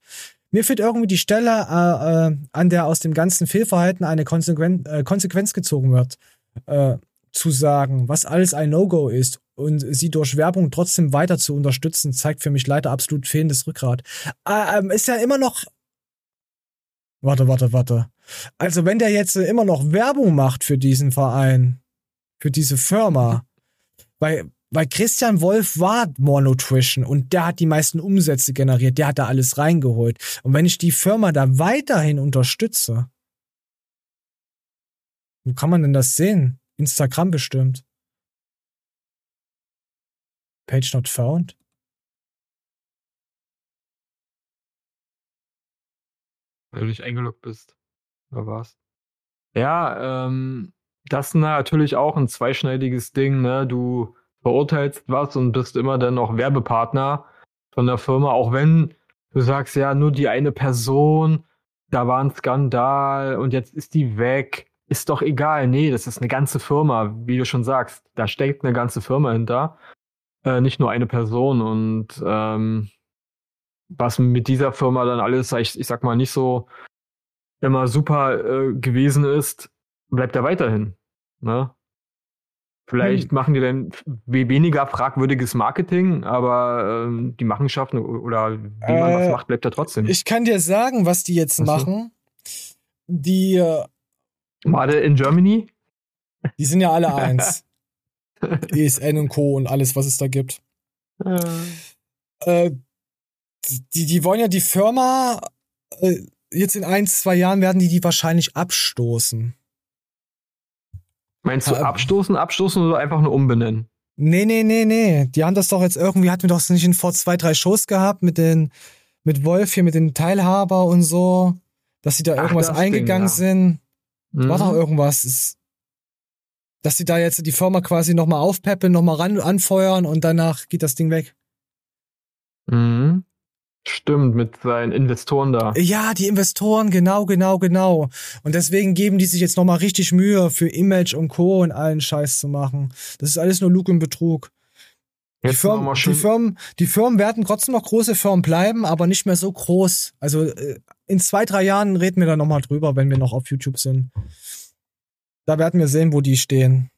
Mir fehlt irgendwie die Stelle, äh, äh, an der aus dem ganzen Fehlverhalten eine Konsequen äh, Konsequenz gezogen wird. Äh, zu sagen, was alles ein No-Go ist und sie durch Werbung trotzdem weiter zu unterstützen, zeigt für mich leider absolut fehlendes Rückgrat. Äh, ähm, ist ja immer noch. Warte, warte, warte. Also, wenn der jetzt äh, immer noch Werbung macht für diesen Verein, für diese Firma, weil, weil Christian Wolf war More Nutrition und der hat die meisten Umsätze generiert, der hat da alles reingeholt. Und wenn ich die Firma da weiterhin unterstütze, wo kann man denn das sehen? Instagram bestimmt. Page not found. Weil du nicht eingeloggt bist. Oder was? Ja, ähm, das ist natürlich auch ein zweischneidiges Ding, ne? Du verurteilst was und bist immer dann noch Werbepartner von der Firma, auch wenn du sagst, ja, nur die eine Person, da war ein Skandal und jetzt ist die weg. Ist doch egal. Nee, das ist eine ganze Firma, wie du schon sagst. Da steckt eine ganze Firma hinter. Äh, nicht nur eine Person. Und ähm, was mit dieser Firma dann alles, ich, ich sag mal, nicht so immer super äh, gewesen ist, bleibt er weiterhin. Ne? Vielleicht Hm. machen die dann we- weniger fragwürdiges Marketing, aber ähm, die Machenschaften oder wie man Äh, was macht, bleibt er trotzdem. Ich kann dir sagen, was die jetzt so. machen. Die, äh, Gerade in Germany? die sind ja alle *laughs* eins. ESN und Co. und alles, was es da gibt. Äh, Die, die wollen ja die Firma, äh, jetzt in ein, zwei Jahren werden die die wahrscheinlich abstoßen. Meinst du Ha- abstoßen, abstoßen oder einfach nur umbenennen? Nee, nee, nee, nee. Die haben das doch jetzt irgendwie, hatten wir doch nicht in vor zwei, drei Shows gehabt mit den, mit Wolf hier, mit den Teilhaber und so, dass sie da Ach, irgendwas das Ding, eingegangen ja. sind. War Mhm. doch irgendwas. Ist, dass sie da jetzt die Firma quasi nochmal aufpeppeln, nochmal ran anfeuern und danach geht das Ding weg. Mhm. Stimmt, mit seinen Investoren da. Ja, die Investoren, genau, genau, genau. Und deswegen geben die sich jetzt nochmal richtig Mühe für Image und Co. und allen Scheiß zu machen. Das ist alles nur Lug und Betrug. Die Jetzt Firmen, noch mal die, Firmen, die Firmen werden trotzdem noch große Firmen bleiben, aber nicht mehr so groß. Also äh, in zwei, drei Jahren reden wir da nochmal drüber, wenn wir noch auf YouTube sind. Da werden wir sehen, wo die stehen.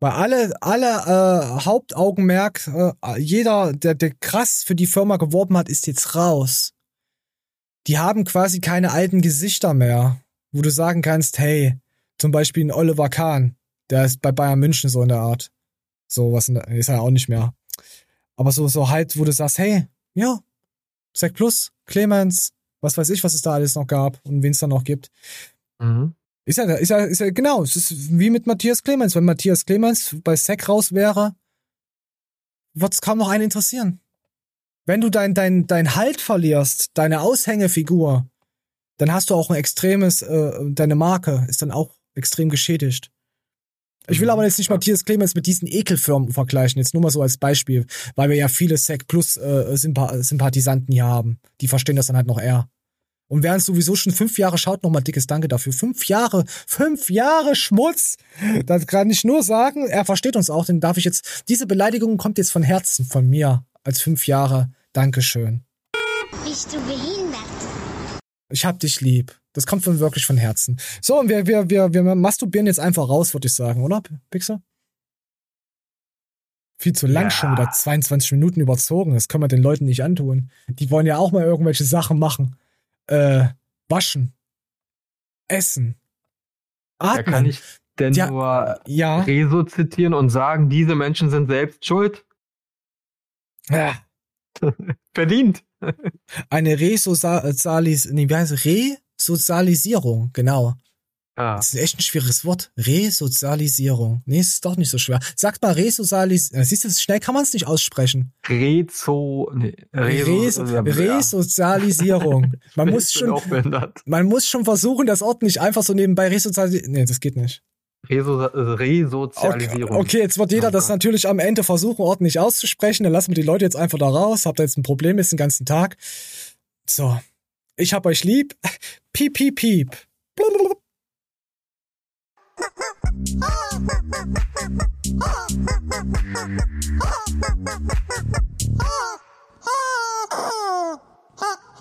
Weil alle, alle äh, Hauptaugenmerk, äh, jeder, der, der krass für die Firma geworben hat, ist jetzt raus. Die haben quasi keine alten Gesichter mehr, wo du sagen kannst, hey, zum Beispiel ein Oliver Kahn, der ist bei Bayern München so in der Art. So was ist er auch nicht mehr. Aber so, so halt, wo du sagst, hey, ja, Sec Plus, Clemens, was weiß ich, was es da alles noch gab und wen es da noch gibt. Mhm. Ist ja, ist ja, ist ja, genau, es ist wie mit Matthias Clemens. Wenn Matthias Clemens bei Sec raus wäre, wird es kaum noch einen interessieren. Wenn du dein, dein, dein Halt verlierst, deine Aushängefigur, dann hast du auch ein extremes, äh, deine Marke ist dann auch extrem geschädigt. Ich will aber jetzt nicht Matthias Clemens mit diesen Ekelfirmen vergleichen, jetzt nur mal so als Beispiel, weil wir ja viele Sec Plus äh, Sympa Sympathisanten hier haben. Die verstehen das dann halt noch eher. Und uns sowieso schon fünf Jahre schaut, nochmal dickes Danke dafür. Fünf Jahre, fünf Jahre Schmutz. Das kann ich nur sagen. Er versteht uns auch, den darf ich jetzt, diese Beleidigung kommt jetzt von Herzen von mir als fünf Jahre. Dankeschön. Bist du behindert? Ich hab dich lieb. Das kommt von wirklich von Herzen. So, und wir, wir, wir, wir masturbieren jetzt einfach raus, würde ich sagen, oder, Pixel? Viel zu lang Ja. schon wieder. 22 Minuten überzogen. Das können wir den Leuten nicht antun. Die wollen ja auch mal irgendwelche Sachen machen. Äh, waschen. Essen. Da Atmen. kann ich denn Ja, nur ja. Rezo zitieren und sagen, diese Menschen sind selbst schuld? Ja. *laughs* Verdient. Eine Resozialis, nee, wie heißt es? Resozialisierung, genau. Ah. Das ist echt ein schweres Wort. Resozialisierung. Nee, es ist doch nicht so schwer. Sagt mal Resozialisierung. Siehst du, schnell kann man es nicht aussprechen. Rezo, nee, Res Reso, Resozialisierung. Man *laughs* muss schon, man muss schon versuchen, das Ort nicht einfach so nebenbei resozialisieren. Nee, das geht nicht. Reso äh, Resozialisierung. Okay, jetzt wird jeder das natürlich am Ende versuchen, ordentlich auszusprechen. Dann lassen wir die Leute jetzt einfach da raus. Habt ihr jetzt ein Problem, ist den ganzen Tag. So. Ich hab euch lieb. *laughs* Piep, piep, piep. Blablabla. *laughs*